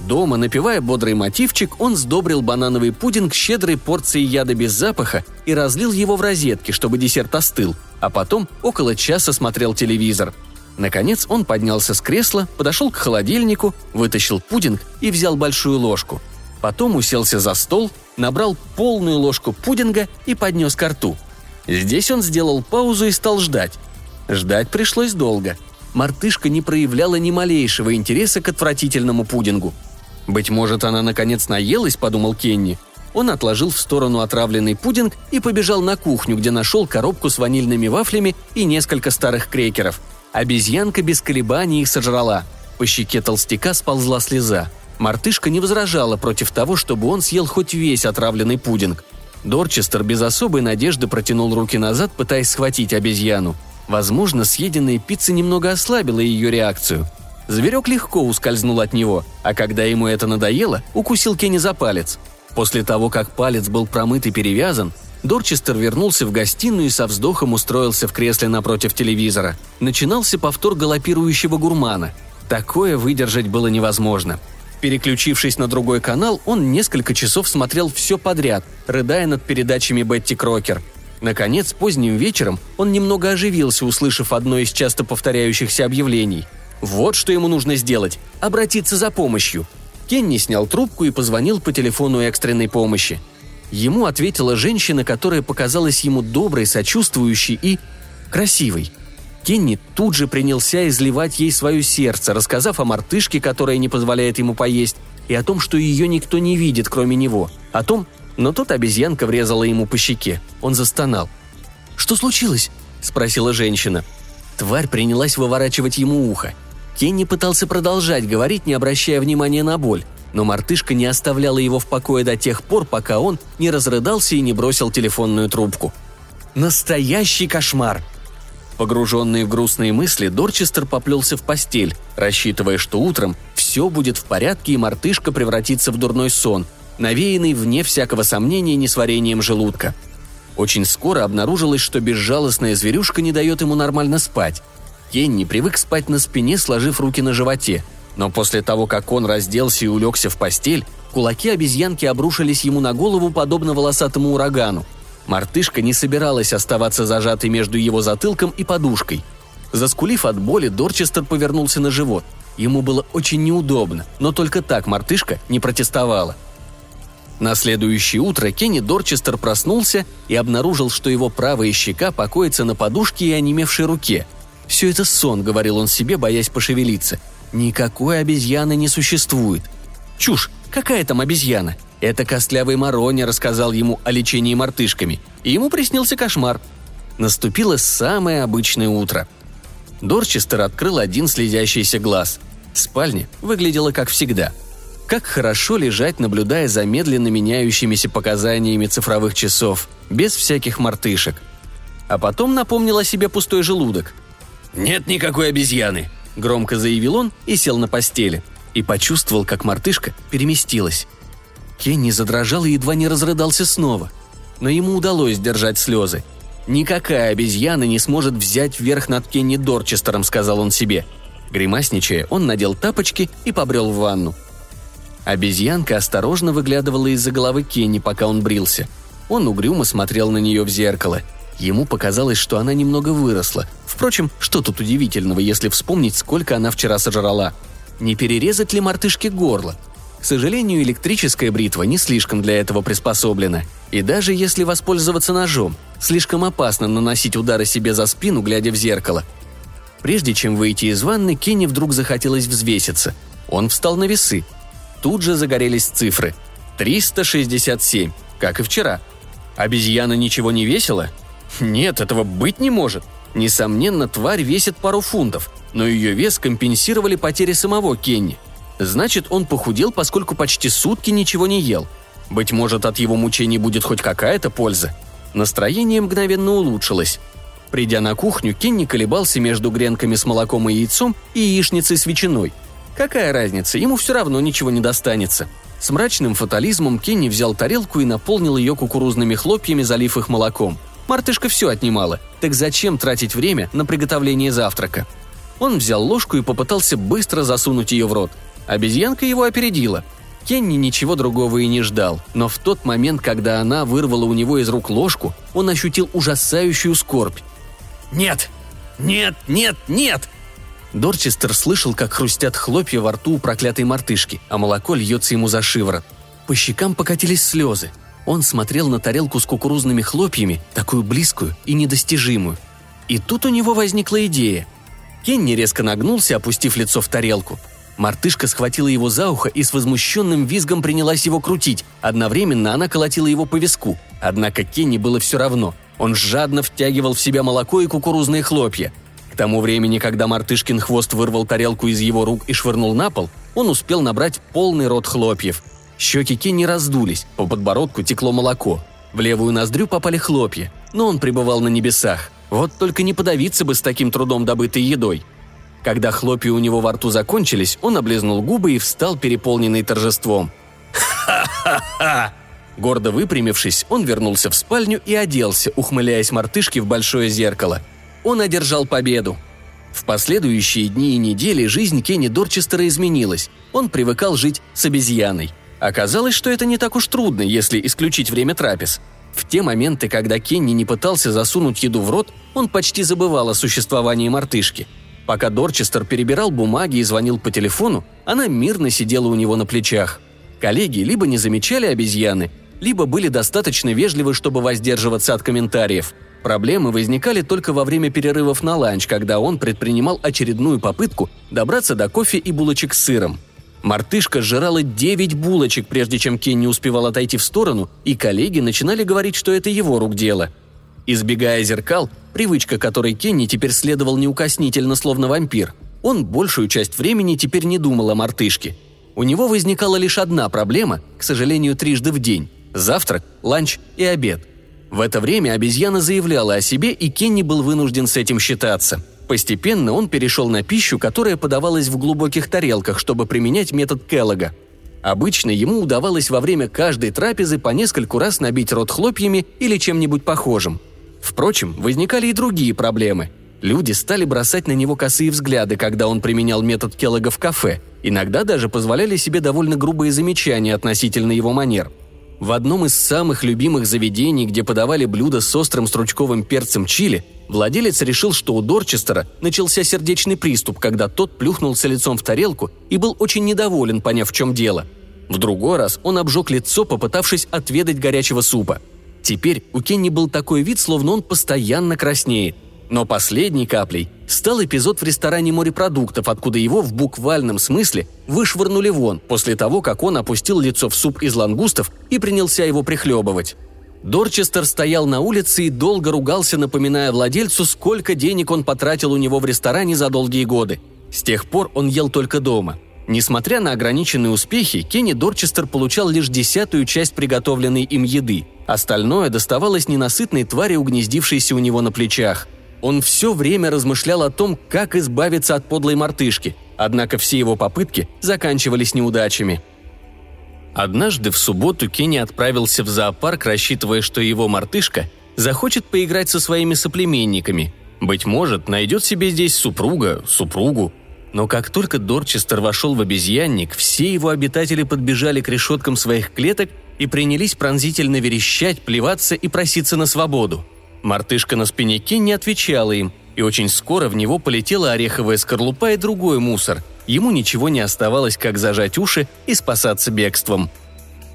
Дома, напевая бодрый мотивчик, он сдобрил банановый пудинг щедрой порцией яда без запаха и разлил его в розетки, чтобы десерт остыл – а потом около часа смотрел телевизор. Наконец он поднялся с кресла, подошел к холодильнику, вытащил пудинг и взял большую ложку. Потом уселся за стол, набрал полную ложку пудинга и поднес ко рту. Здесь он сделал паузу и стал ждать. Ждать пришлось долго. Мартышка не проявляла ни малейшего интереса к отвратительному пудингу. «Быть может, она наконец наелась», — подумал Кенни — он отложил в сторону отравленный пудинг и побежал на кухню, где нашел коробку с ванильными вафлями и несколько старых крекеров. Обезьянка без колебаний их сожрала. По щеке толстяка сползла слеза. Мартышка не возражала против того, чтобы он съел хоть весь отравленный пудинг. Дорчестер без особой надежды протянул руки назад, пытаясь схватить обезьяну. Возможно, съеденная пицца немного ослабила ее реакцию. Зверек легко ускользнул от него, а когда ему это надоело, укусил Кенни за палец – После того, как палец был промыт и перевязан, Дорчестер вернулся в гостиную и со вздохом устроился в кресле напротив телевизора. Начинался повтор галопирующего гурмана. Такое выдержать было невозможно. Переключившись на другой канал, он несколько часов смотрел все подряд, рыдая над передачами Бетти Крокер. Наконец, поздним вечером он немного оживился, услышав одно из часто повторяющихся объявлений. Вот что ему нужно сделать – обратиться за помощью – Кенни снял трубку и позвонил по телефону экстренной помощи. Ему ответила женщина, которая показалась ему доброй, сочувствующей и красивой. Кенни тут же принялся изливать ей свое сердце, рассказав о мартышке, которая не позволяет ему поесть, и о том, что ее никто не видит, кроме него. О том, но тут обезьянка врезала ему по щеке. Он застонал. «Что случилось?» – спросила женщина. Тварь принялась выворачивать ему ухо. Кенни пытался продолжать говорить, не обращая внимания на боль, но мартышка не оставляла его в покое до тех пор, пока он не разрыдался и не бросил телефонную трубку. Настоящий кошмар! Погруженный в грустные мысли, Дорчестер поплелся в постель, рассчитывая, что утром все будет в порядке и мартышка превратится в дурной сон, навеянный, вне всякого сомнения, несварением желудка. Очень скоро обнаружилось, что безжалостная зверюшка не дает ему нормально спать. Кенни привык спать на спине, сложив руки на животе. Но после того, как он разделся и улегся в постель, кулаки обезьянки обрушились ему на голову, подобно волосатому урагану – Мартышка не собиралась оставаться зажатой между его затылком и подушкой. Заскулив от боли, Дорчестер повернулся на живот. Ему было очень неудобно, но только так мартышка не протестовала. На следующее утро Кенни Дорчестер проснулся и обнаружил, что его правая щека покоится на подушке и онемевшей руке. «Все это сон», — говорил он себе, боясь пошевелиться. «Никакой обезьяны не существует». «Чушь! Какая там обезьяна? Это костлявый Марони рассказал ему о лечении мартышками, и ему приснился кошмар. Наступило самое обычное утро. Дорчестер открыл один слезящийся глаз. Спальня выглядела как всегда. Как хорошо лежать, наблюдая за медленно меняющимися показаниями цифровых часов, без всяких мартышек. А потом напомнил о себе пустой желудок. «Нет никакой обезьяны», — громко заявил он и сел на постели. И почувствовал, как мартышка переместилась. Кенни задрожал и едва не разрыдался снова. Но ему удалось сдержать слезы. «Никакая обезьяна не сможет взять верх над Кенни Дорчестером», — сказал он себе. Гримасничая, он надел тапочки и побрел в ванну. Обезьянка осторожно выглядывала из-за головы Кенни, пока он брился. Он угрюмо смотрел на нее в зеркало. Ему показалось, что она немного выросла. Впрочем, что тут удивительного, если вспомнить, сколько она вчера сожрала? Не перерезать ли мартышке горло? К сожалению, электрическая бритва не слишком для этого приспособлена. И даже если воспользоваться ножом, слишком опасно наносить удары себе за спину, глядя в зеркало. Прежде чем выйти из ванны, Кенни вдруг захотелось взвеситься. Он встал на весы. Тут же загорелись цифры. 367, как и вчера. Обезьяна ничего не весила? Нет, этого быть не может. Несомненно, тварь весит пару фунтов, но ее вес компенсировали потери самого Кенни – Значит, он похудел, поскольку почти сутки ничего не ел. Быть может, от его мучений будет хоть какая-то польза. Настроение мгновенно улучшилось. Придя на кухню, Кенни колебался между гренками с молоком и яйцом и яичницей с ветчиной. Какая разница, ему все равно ничего не достанется. С мрачным фатализмом Кенни взял тарелку и наполнил ее кукурузными хлопьями, залив их молоком. Мартышка все отнимала, так зачем тратить время на приготовление завтрака? Он взял ложку и попытался быстро засунуть ее в рот – Обезьянка его опередила. Кенни ничего другого и не ждал, но в тот момент, когда она вырвала у него из рук ложку, он ощутил ужасающую скорбь. «Нет! Нет! Нет! Нет!» Дорчестер слышал, как хрустят хлопья во рту у проклятой мартышки, а молоко льется ему за шиворот. По щекам покатились слезы. Он смотрел на тарелку с кукурузными хлопьями, такую близкую и недостижимую. И тут у него возникла идея. Кенни резко нагнулся, опустив лицо в тарелку. Мартышка схватила его за ухо и с возмущенным визгом принялась его крутить. Одновременно она колотила его по виску. Однако Кенни было все равно. Он жадно втягивал в себя молоко и кукурузные хлопья. К тому времени, когда мартышкин хвост вырвал тарелку из его рук и швырнул на пол, он успел набрать полный рот хлопьев. Щеки Кенни раздулись, по подбородку текло молоко. В левую ноздрю попали хлопья, но он пребывал на небесах. Вот только не подавиться бы с таким трудом добытой едой – когда хлопья у него во рту закончились, он облизнул губы и встал, переполненный торжеством. «Ха-ха-ха!» Гордо выпрямившись, он вернулся в спальню и оделся, ухмыляясь мартышке в большое зеркало. Он одержал победу. В последующие дни и недели жизнь Кенни Дорчестера изменилась. Он привыкал жить с обезьяной. Оказалось, что это не так уж трудно, если исключить время трапез. В те моменты, когда Кенни не пытался засунуть еду в рот, он почти забывал о существовании мартышки – Пока Дорчестер перебирал бумаги и звонил по телефону, она мирно сидела у него на плечах. Коллеги либо не замечали обезьяны, либо были достаточно вежливы, чтобы воздерживаться от комментариев. Проблемы возникали только во время перерывов на ланч, когда он предпринимал очередную попытку добраться до кофе и булочек с сыром. Мартышка сжирала 9 булочек, прежде чем Кенни успевал отойти в сторону, и коллеги начинали говорить, что это его рук дело. Избегая зеркал, привычка которой Кенни теперь следовал неукоснительно, словно вампир, он большую часть времени теперь не думал о мартышке. У него возникала лишь одна проблема, к сожалению, трижды в день – завтрак, ланч и обед. В это время обезьяна заявляла о себе, и Кенни был вынужден с этим считаться. Постепенно он перешел на пищу, которая подавалась в глубоких тарелках, чтобы применять метод Келлога. Обычно ему удавалось во время каждой трапезы по нескольку раз набить рот хлопьями или чем-нибудь похожим. Впрочем, возникали и другие проблемы. Люди стали бросать на него косые взгляды, когда он применял метод Келлога в кафе. Иногда даже позволяли себе довольно грубые замечания относительно его манер – в одном из самых любимых заведений, где подавали блюда с острым стручковым перцем чили, владелец решил, что у Дорчестера начался сердечный приступ, когда тот плюхнулся лицом в тарелку и был очень недоволен, поняв, в чем дело. В другой раз он обжег лицо, попытавшись отведать горячего супа. Теперь у Кенни был такой вид, словно он постоянно краснеет – но последней каплей стал эпизод в ресторане морепродуктов, откуда его в буквальном смысле вышвырнули вон после того, как он опустил лицо в суп из лангустов и принялся его прихлебывать. Дорчестер стоял на улице и долго ругался, напоминая владельцу, сколько денег он потратил у него в ресторане за долгие годы. С тех пор он ел только дома. Несмотря на ограниченные успехи, Кенни Дорчестер получал лишь десятую часть приготовленной им еды. Остальное доставалось ненасытной твари, угнездившейся у него на плечах – он все время размышлял о том, как избавиться от подлой мартышки, однако все его попытки заканчивались неудачами. Однажды в субботу Кенни отправился в зоопарк, рассчитывая, что его мартышка захочет поиграть со своими соплеменниками. Быть может, найдет себе здесь супруга, супругу. Но как только Дорчестер вошел в обезьянник, все его обитатели подбежали к решеткам своих клеток и принялись пронзительно верещать, плеваться и проситься на свободу – Мартышка на спине Кен отвечала им, и очень скоро в него полетела ореховая скорлупа и другой мусор. Ему ничего не оставалось, как зажать уши и спасаться бегством.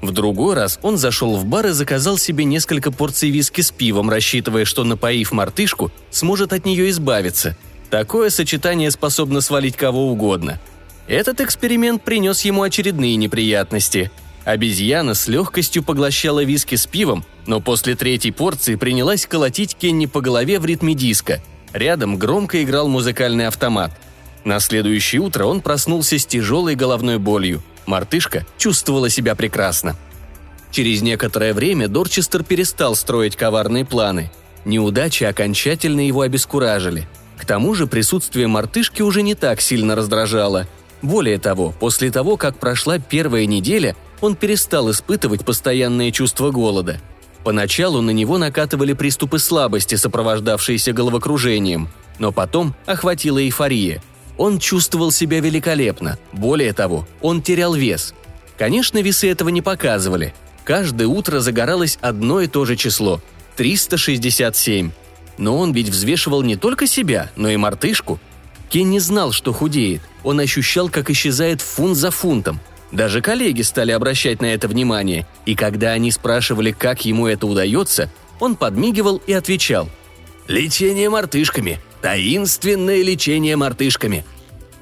В другой раз он зашел в бар и заказал себе несколько порций виски с пивом, рассчитывая, что, напоив мартышку, сможет от нее избавиться. Такое сочетание способно свалить кого угодно. Этот эксперимент принес ему очередные неприятности – Обезьяна с легкостью поглощала виски с пивом, но после третьей порции принялась колотить Кенни по голове в ритме диска. Рядом громко играл музыкальный автомат. На следующее утро он проснулся с тяжелой головной болью. Мартышка чувствовала себя прекрасно. Через некоторое время Дорчестер перестал строить коварные планы. Неудачи окончательно его обескуражили. К тому же присутствие мартышки уже не так сильно раздражало. Более того, после того, как прошла первая неделя, он перестал испытывать постоянное чувство голода. Поначалу на него накатывали приступы слабости, сопровождавшиеся головокружением, но потом охватила эйфория. Он чувствовал себя великолепно. Более того, он терял вес. Конечно, весы этого не показывали. Каждое утро загоралось одно и то же число – 367. Но он ведь взвешивал не только себя, но и мартышку. Кен не знал, что худеет. Он ощущал, как исчезает фунт за фунтом – даже коллеги стали обращать на это внимание, и когда они спрашивали, как ему это удается, он подмигивал и отвечал «Лечение мартышками! Таинственное лечение мартышками!»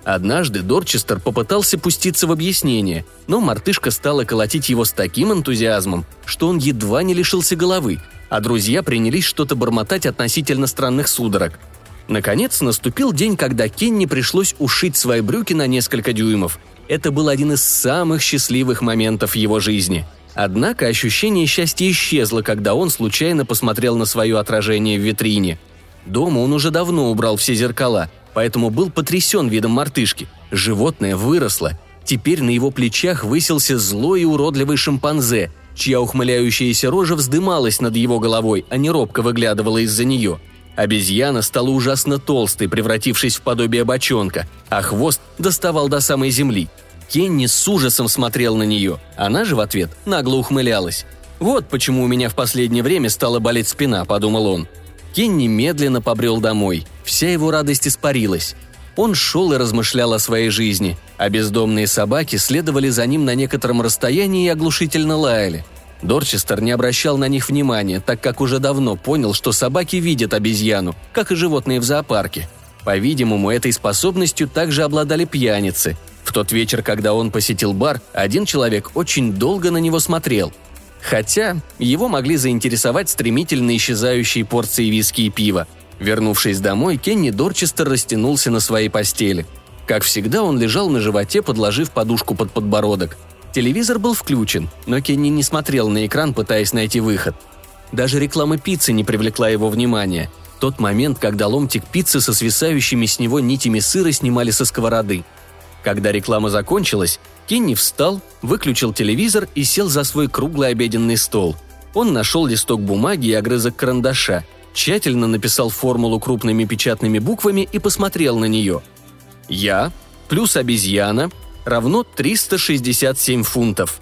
Однажды Дорчестер попытался пуститься в объяснение, но мартышка стала колотить его с таким энтузиазмом, что он едва не лишился головы, а друзья принялись что-то бормотать относительно странных судорог. Наконец наступил день, когда Кенни пришлось ушить свои брюки на несколько дюймов – это был один из самых счастливых моментов его жизни. Однако ощущение счастья исчезло, когда он случайно посмотрел на свое отражение в витрине. Дома он уже давно убрал все зеркала, поэтому был потрясен видом мартышки. Животное выросло. Теперь на его плечах высился злой и уродливый шимпанзе, чья ухмыляющаяся рожа вздымалась над его головой, а не робко выглядывала из-за нее – Обезьяна стала ужасно толстой, превратившись в подобие бочонка, а хвост доставал до самой земли. Кенни с ужасом смотрел на нее. Она же в ответ нагло ухмылялась. «Вот почему у меня в последнее время стала болеть спина», – подумал он. Кенни медленно побрел домой. Вся его радость испарилась. Он шел и размышлял о своей жизни, а бездомные собаки следовали за ним на некотором расстоянии и оглушительно лаяли. Дорчестер не обращал на них внимания, так как уже давно понял, что собаки видят обезьяну, как и животные в зоопарке. По-видимому, этой способностью также обладали пьяницы. В тот вечер, когда он посетил бар, один человек очень долго на него смотрел. Хотя его могли заинтересовать стремительно исчезающие порции виски и пива. Вернувшись домой, Кенни Дорчестер растянулся на своей постели. Как всегда, он лежал на животе, подложив подушку под подбородок – Телевизор был включен, но Кенни не смотрел на экран, пытаясь найти выход. Даже реклама пиццы не привлекла его внимания. Тот момент, когда ломтик пиццы со свисающими с него нитями сыра снимали со сковороды. Когда реклама закончилась, Кенни встал, выключил телевизор и сел за свой круглый обеденный стол. Он нашел листок бумаги и огрызок карандаша, тщательно написал формулу крупными печатными буквами и посмотрел на нее. «Я плюс обезьяна равно 367 фунтов.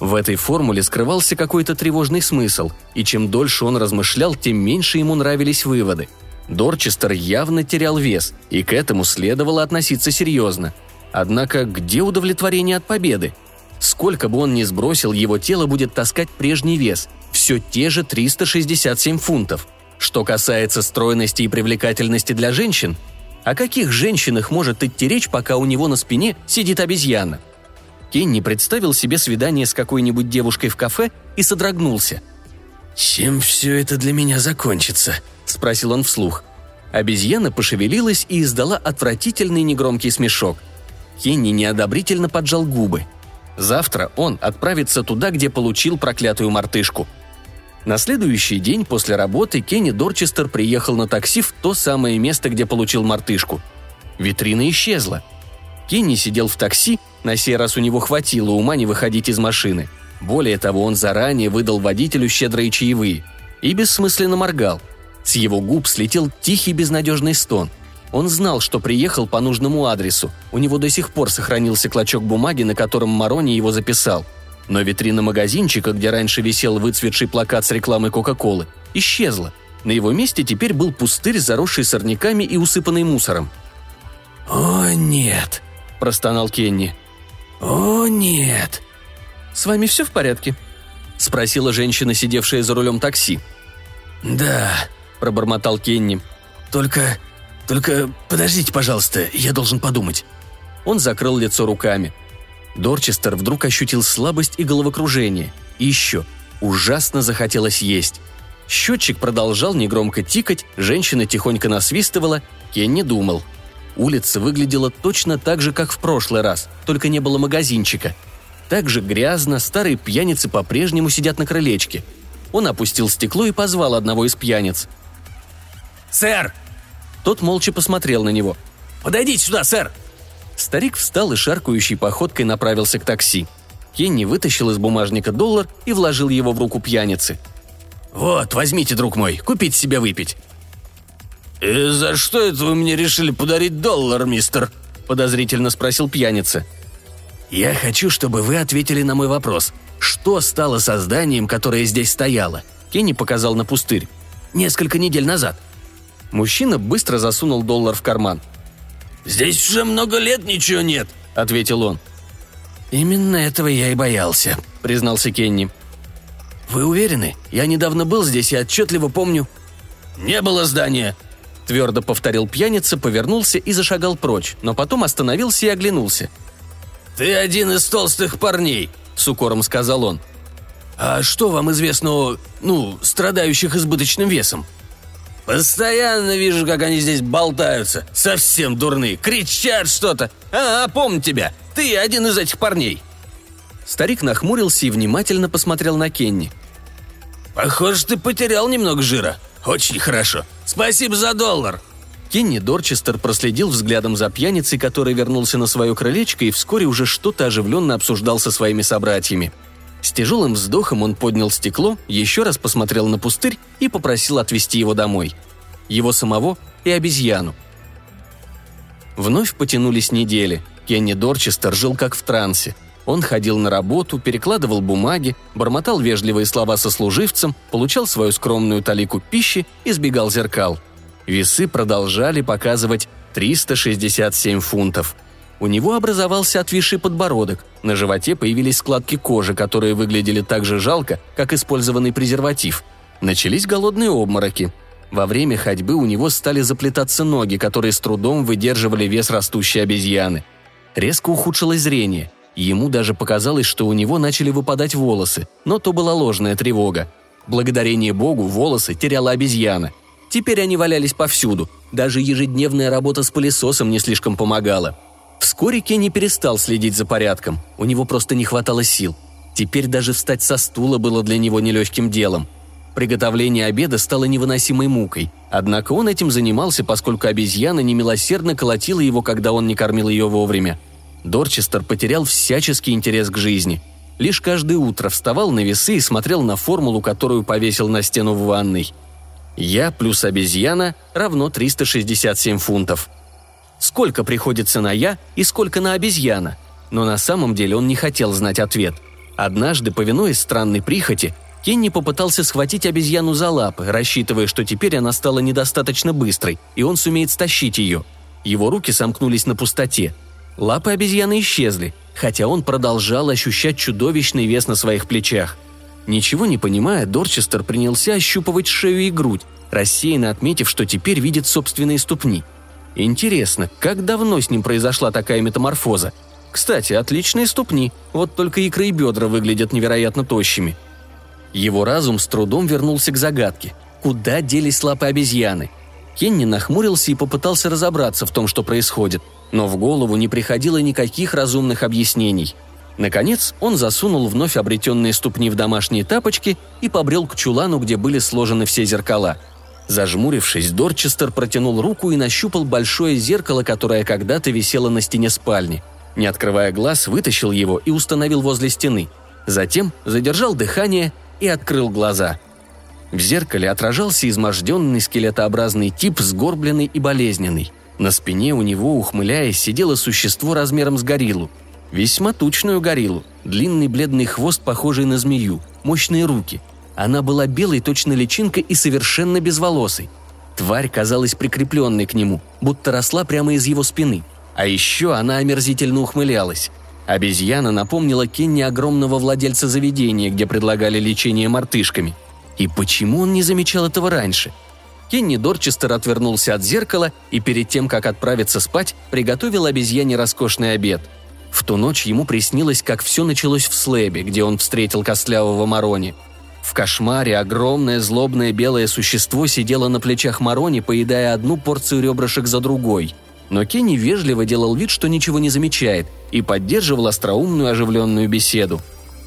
В этой формуле скрывался какой-то тревожный смысл, и чем дольше он размышлял, тем меньше ему нравились выводы. Дорчестер явно терял вес, и к этому следовало относиться серьезно. Однако где удовлетворение от победы? Сколько бы он ни сбросил, его тело будет таскать прежний вес, все те же 367 фунтов. Что касается стройности и привлекательности для женщин, о каких женщинах может идти речь, пока у него на спине сидит обезьяна? Кенни представил себе свидание с какой-нибудь девушкой в кафе и содрогнулся. «Чем все это для меня закончится?» – спросил он вслух. Обезьяна пошевелилась и издала отвратительный негромкий смешок. Кенни неодобрительно поджал губы. Завтра он отправится туда, где получил проклятую мартышку – на следующий день после работы Кенни Дорчестер приехал на такси в то самое место, где получил мартышку. Витрина исчезла. Кенни сидел в такси, на сей раз у него хватило ума не выходить из машины. Более того, он заранее выдал водителю щедрые чаевые. И бессмысленно моргал. С его губ слетел тихий безнадежный стон. Он знал, что приехал по нужному адресу. У него до сих пор сохранился клочок бумаги, на котором Марони его записал – но витрина магазинчика, где раньше висел выцветший плакат с рекламой Кока-Колы, исчезла. На его месте теперь был пустырь, заросший сорняками и усыпанный мусором. «О, нет!» – простонал Кенни. «О, нет!» «С вами все в порядке?» – спросила женщина, сидевшая за рулем такси. «Да», – пробормотал Кенни. «Только... только подождите, пожалуйста, я должен подумать». Он закрыл лицо руками. Дорчестер вдруг ощутил слабость и головокружение. И еще, ужасно захотелось есть. Счетчик продолжал негромко тикать, женщина тихонько насвистывала, Кен думал. Улица выглядела точно так же, как в прошлый раз, только не было магазинчика. Так же грязно, старые пьяницы по-прежнему сидят на крылечке. Он опустил стекло и позвал одного из пьяниц. «Сэр!» Тот молча посмотрел на него. «Подойдите сюда, сэр!» Старик встал и шаркающей походкой направился к такси. Кенни вытащил из бумажника доллар и вложил его в руку пьяницы. «Вот, возьмите, друг мой, купите себе выпить». «И за что это вы мне решили подарить доллар, мистер?» – подозрительно спросил пьяница. «Я хочу, чтобы вы ответили на мой вопрос. Что стало со зданием, которое здесь стояло?» Кенни показал на пустырь. «Несколько недель назад». Мужчина быстро засунул доллар в карман – «Здесь уже много лет ничего нет», — ответил он. «Именно этого я и боялся», — признался Кенни. «Вы уверены? Я недавно был здесь и отчетливо помню...» «Не было здания», — твердо повторил пьяница, повернулся и зашагал прочь, но потом остановился и оглянулся. «Ты один из толстых парней», — с укором сказал он. «А что вам известно о, ну, страдающих избыточным весом?» Постоянно вижу, как они здесь болтаются. Совсем дурные. Кричат что-то. А, помню тебя. Ты один из этих парней. Старик нахмурился и внимательно посмотрел на Кенни. Похоже, ты потерял немного жира. Очень хорошо. Спасибо за доллар. Кенни Дорчестер проследил взглядом за пьяницей, который вернулся на свое крылечко и вскоре уже что-то оживленно обсуждал со своими собратьями. С тяжелым вздохом он поднял стекло, еще раз посмотрел на пустырь и попросил отвезти его домой. Его самого и обезьяну. Вновь потянулись недели. Кенни Дорчестер жил как в трансе. Он ходил на работу, перекладывал бумаги, бормотал вежливые слова со служивцем, получал свою скромную талику пищи и сбегал зеркал. Весы продолжали показывать 367 фунтов – У него образовался отвисший подбородок, на животе появились складки кожи, которые выглядели так же жалко, как использованный презерватив. Начались голодные обмороки. Во время ходьбы у него стали заплетаться ноги, которые с трудом выдерживали вес растущей обезьяны. Резко ухудшилось зрение. Ему даже показалось, что у него начали выпадать волосы, но то была ложная тревога. Благодарение богу волосы теряла обезьяна. Теперь они валялись повсюду. Даже ежедневная работа с пылесосом не слишком помогала. Вскоре Кенни перестал следить за порядком. У него просто не хватало сил. Теперь даже встать со стула было для него нелегким делом. Приготовление обеда стало невыносимой мукой. Однако он этим занимался, поскольку обезьяна немилосердно колотила его, когда он не кормил ее вовремя. Дорчестер потерял всяческий интерес к жизни. Лишь каждое утро вставал на весы и смотрел на формулу, которую повесил на стену в ванной. «Я плюс обезьяна равно 367 фунтов», сколько приходится на «я» и сколько на обезьяна. Но на самом деле он не хотел знать ответ. Однажды, повинуясь странной прихоти, Кенни попытался схватить обезьяну за лапы, рассчитывая, что теперь она стала недостаточно быстрой, и он сумеет стащить ее. Его руки сомкнулись на пустоте. Лапы обезьяны исчезли, хотя он продолжал ощущать чудовищный вес на своих плечах. Ничего не понимая, Дорчестер принялся ощупывать шею и грудь, рассеянно отметив, что теперь видит собственные ступни – Интересно, как давно с ним произошла такая метаморфоза? Кстати, отличные ступни, вот только икры и бедра выглядят невероятно тощими. Его разум с трудом вернулся к загадке. Куда делись лапы обезьяны? Кенни нахмурился и попытался разобраться в том, что происходит, но в голову не приходило никаких разумных объяснений. Наконец, он засунул вновь обретенные ступни в домашние тапочки и побрел к чулану, где были сложены все зеркала – Зажмурившись, Дорчестер протянул руку и нащупал большое зеркало, которое когда-то висело на стене спальни. Не открывая глаз, вытащил его и установил возле стены. Затем задержал дыхание и открыл глаза. В зеркале отражался изможденный скелетообразный тип, сгорбленный и болезненный. На спине у него, ухмыляясь, сидело существо размером с гориллу. Весьма тучную гориллу, длинный бледный хвост, похожий на змею, мощные руки – она была белой точно личинка и совершенно безволосой. Тварь казалась прикрепленной к нему, будто росла прямо из его спины. А еще она омерзительно ухмылялась. Обезьяна напомнила Кенни огромного владельца заведения, где предлагали лечение мартышками. И почему он не замечал этого раньше? Кенни Дорчестер отвернулся от зеркала и перед тем, как отправиться спать, приготовил обезьяне роскошный обед. В ту ночь ему приснилось, как все началось в Слэбе, где он встретил костлявого Марони – в кошмаре огромное злобное белое существо сидело на плечах Марони, поедая одну порцию ребрышек за другой. Но Кенни вежливо делал вид, что ничего не замечает, и поддерживал остроумную оживленную беседу.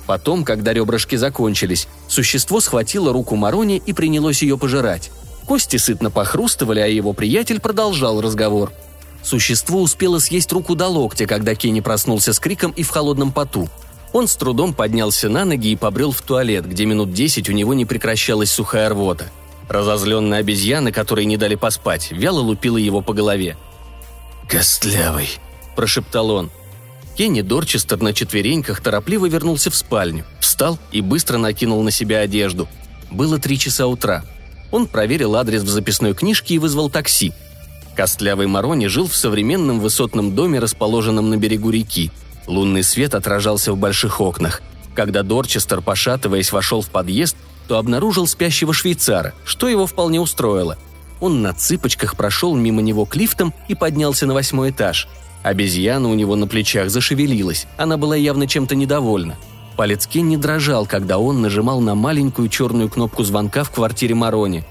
Потом, когда ребрышки закончились, существо схватило руку Марони и принялось ее пожирать. Кости сытно похрустывали, а его приятель продолжал разговор. Существо успело съесть руку до локтя, когда Кенни проснулся с криком и в холодном поту – он с трудом поднялся на ноги и побрел в туалет, где минут десять у него не прекращалась сухая рвота. Разозленная обезьяна, которой не дали поспать, вяло лупила его по голове. «Костлявый», – прошептал он. Кенни Дорчестер на четвереньках торопливо вернулся в спальню, встал и быстро накинул на себя одежду. Было три часа утра. Он проверил адрес в записной книжке и вызвал такси. Костлявый Марони жил в современном высотном доме, расположенном на берегу реки – Лунный свет отражался в больших окнах. Когда Дорчестер, пошатываясь, вошел в подъезд, то обнаружил спящего швейцара, что его вполне устроило. Он на цыпочках прошел мимо него к лифтам и поднялся на восьмой этаж. Обезьяна у него на плечах зашевелилась, она была явно чем-то недовольна. Палец Кенни дрожал, когда он нажимал на маленькую черную кнопку звонка в квартире Марони.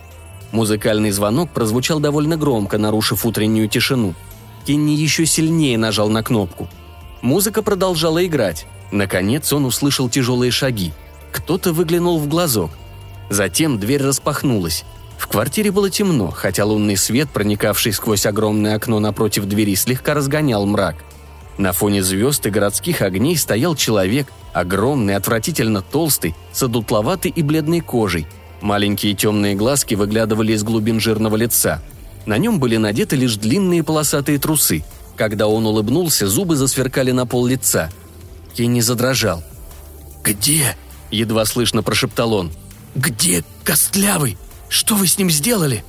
Музыкальный звонок прозвучал довольно громко, нарушив утреннюю тишину. Кенни еще сильнее нажал на кнопку – Музыка продолжала играть. Наконец он услышал тяжелые шаги. Кто-то выглянул в глазок. Затем дверь распахнулась. В квартире было темно, хотя лунный свет, проникавший сквозь огромное окно напротив двери, слегка разгонял мрак. На фоне звезд и городских огней стоял человек, огромный, отвратительно толстый, с одутловатой и бледной кожей. Маленькие темные глазки выглядывали из глубин жирного лица. На нем были надеты лишь длинные полосатые трусы – когда он улыбнулся, зубы засверкали на пол лица. Кенни задрожал. «Где?» – едва слышно прошептал он. «Где Костлявый? Что вы с ним сделали?»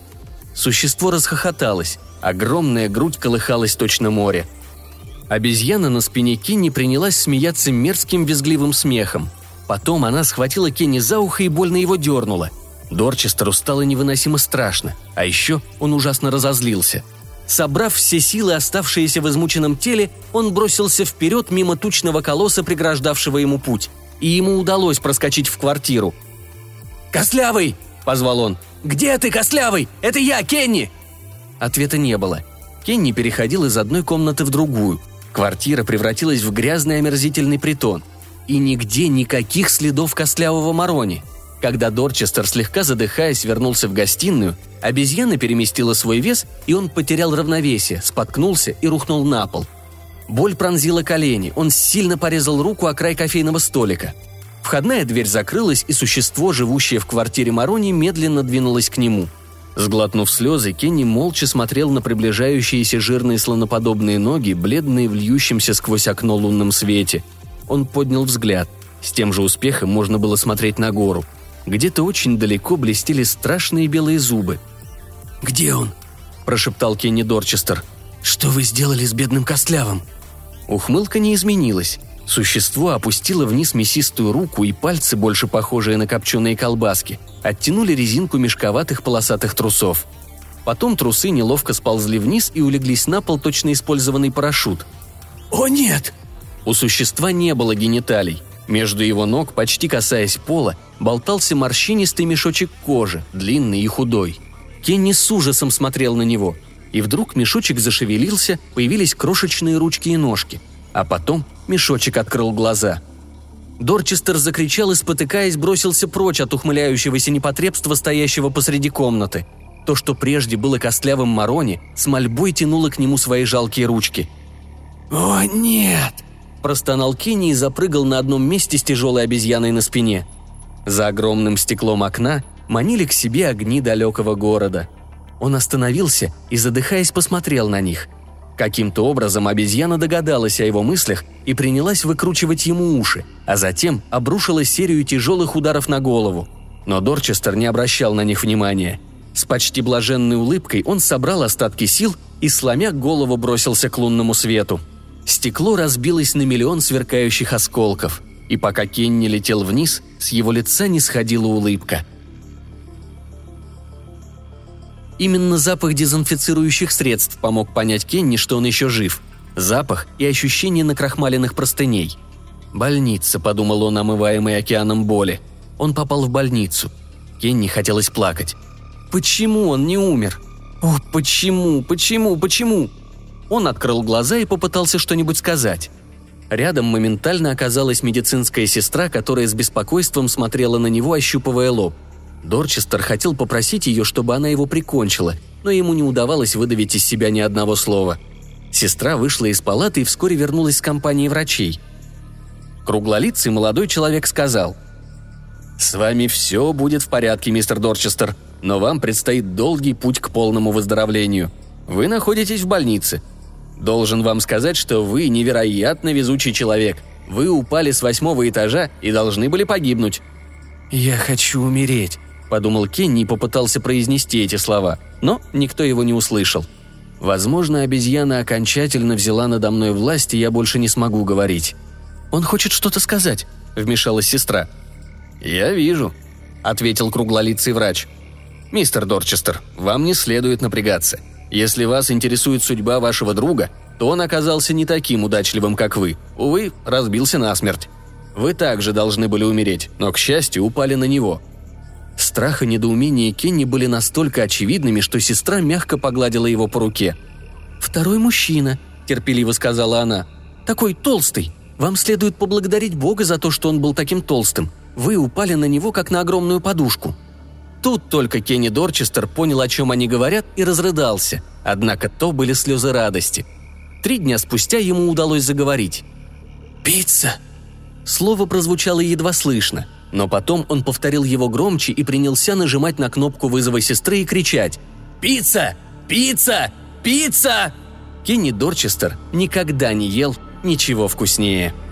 Существо расхохоталось. Огромная грудь колыхалась точно море. Обезьяна на спине Кенни принялась смеяться мерзким визгливым смехом. Потом она схватила Кенни за ухо и больно его дернула. Дорчестеру стало невыносимо страшно, а еще он ужасно разозлился. Собрав все силы, оставшиеся в измученном теле, он бросился вперед мимо тучного колосса, преграждавшего ему путь. И ему удалось проскочить в квартиру. «Костлявый!» – позвал он. «Где ты, Костлявый? Это я, Кенни!» Ответа не было. Кенни переходил из одной комнаты в другую. Квартира превратилась в грязный омерзительный притон. И нигде никаких следов костлявого Марони. Когда Дорчестер, слегка задыхаясь, вернулся в гостиную, обезьяна переместила свой вес, и он потерял равновесие, споткнулся и рухнул на пол. Боль пронзила колени, он сильно порезал руку о край кофейного столика. Входная дверь закрылась, и существо, живущее в квартире Марони, медленно двинулось к нему – Сглотнув слезы, Кенни молча смотрел на приближающиеся жирные слоноподобные ноги, бледные в льющемся сквозь окно лунном свете. Он поднял взгляд. С тем же успехом можно было смотреть на гору. Где-то очень далеко блестели страшные белые зубы. «Где он?» – прошептал Кенни Дорчестер. «Что вы сделали с бедным костлявым?» Ухмылка не изменилась. Существо опустило вниз мясистую руку, и пальцы, больше похожие на копченые колбаски, оттянули резинку мешковатых полосатых трусов. Потом трусы неловко сползли вниз и улеглись на пол точно использованный парашют. «О нет!» У существа не было гениталий. Между его ног, почти касаясь пола, болтался морщинистый мешочек кожи, длинный и худой. Кенни с ужасом смотрел на него. И вдруг мешочек зашевелился, появились крошечные ручки и ножки – а потом мешочек открыл глаза. Дорчестер закричал и, спотыкаясь, бросился прочь от ухмыляющегося непотребства, стоящего посреди комнаты. То, что прежде было костлявым Марони, с мольбой тянуло к нему свои жалкие ручки. «О, нет!» – простонал Кенни и запрыгал на одном месте с тяжелой обезьяной на спине. За огромным стеклом окна манили к себе огни далекого города. Он остановился и, задыхаясь, посмотрел на них. Каким-то образом обезьяна догадалась о его мыслях и принялась выкручивать ему уши, а затем обрушила серию тяжелых ударов на голову. Но Дорчестер не обращал на них внимания. С почти блаженной улыбкой он собрал остатки сил и, сломя голову, бросился к лунному свету. Стекло разбилось на миллион сверкающих осколков, и пока Кенни летел вниз, с его лица не сходила улыбка – Именно запах дезинфицирующих средств помог понять Кенни, что он еще жив. Запах и ощущение накрахмаленных простыней. «Больница», — подумал он, омываемый океаном боли. Он попал в больницу. Кенни хотелось плакать. «Почему он не умер? О, почему, почему, почему?» Он открыл глаза и попытался что-нибудь сказать. Рядом моментально оказалась медицинская сестра, которая с беспокойством смотрела на него, ощупывая лоб. Дорчестер хотел попросить ее, чтобы она его прикончила, но ему не удавалось выдавить из себя ни одного слова. Сестра вышла из палаты и вскоре вернулась с компанией врачей. Круглолицый молодой человек сказал «С вами все будет в порядке, мистер Дорчестер, но вам предстоит долгий путь к полному выздоровлению. Вы находитесь в больнице. Должен вам сказать, что вы невероятно везучий человек. Вы упали с восьмого этажа и должны были погибнуть». «Я хочу умереть», – подумал Кенни и попытался произнести эти слова, но никто его не услышал. Возможно, обезьяна окончательно взяла надо мной власть, и я больше не смогу говорить. «Он хочет что-то сказать», – вмешалась сестра. «Я вижу», – ответил круглолицый врач. «Мистер Дорчестер, вам не следует напрягаться. Если вас интересует судьба вашего друга, то он оказался не таким удачливым, как вы. Увы, разбился насмерть. Вы также должны были умереть, но, к счастью, упали на него. Страх и недоумение Кенни были настолько очевидными, что сестра мягко погладила его по руке. «Второй мужчина», – терпеливо сказала она. «Такой толстый. Вам следует поблагодарить Бога за то, что он был таким толстым. Вы упали на него, как на огромную подушку». Тут только Кенни Дорчестер понял, о чем они говорят, и разрыдался. Однако то были слезы радости. Три дня спустя ему удалось заговорить. «Пицца!» Слово прозвучало едва слышно – но потом он повторил его громче и принялся нажимать на кнопку вызова сестры и кричать «Пицца! Пицца! Пицца!» Кенни Дорчестер никогда не ел ничего вкуснее –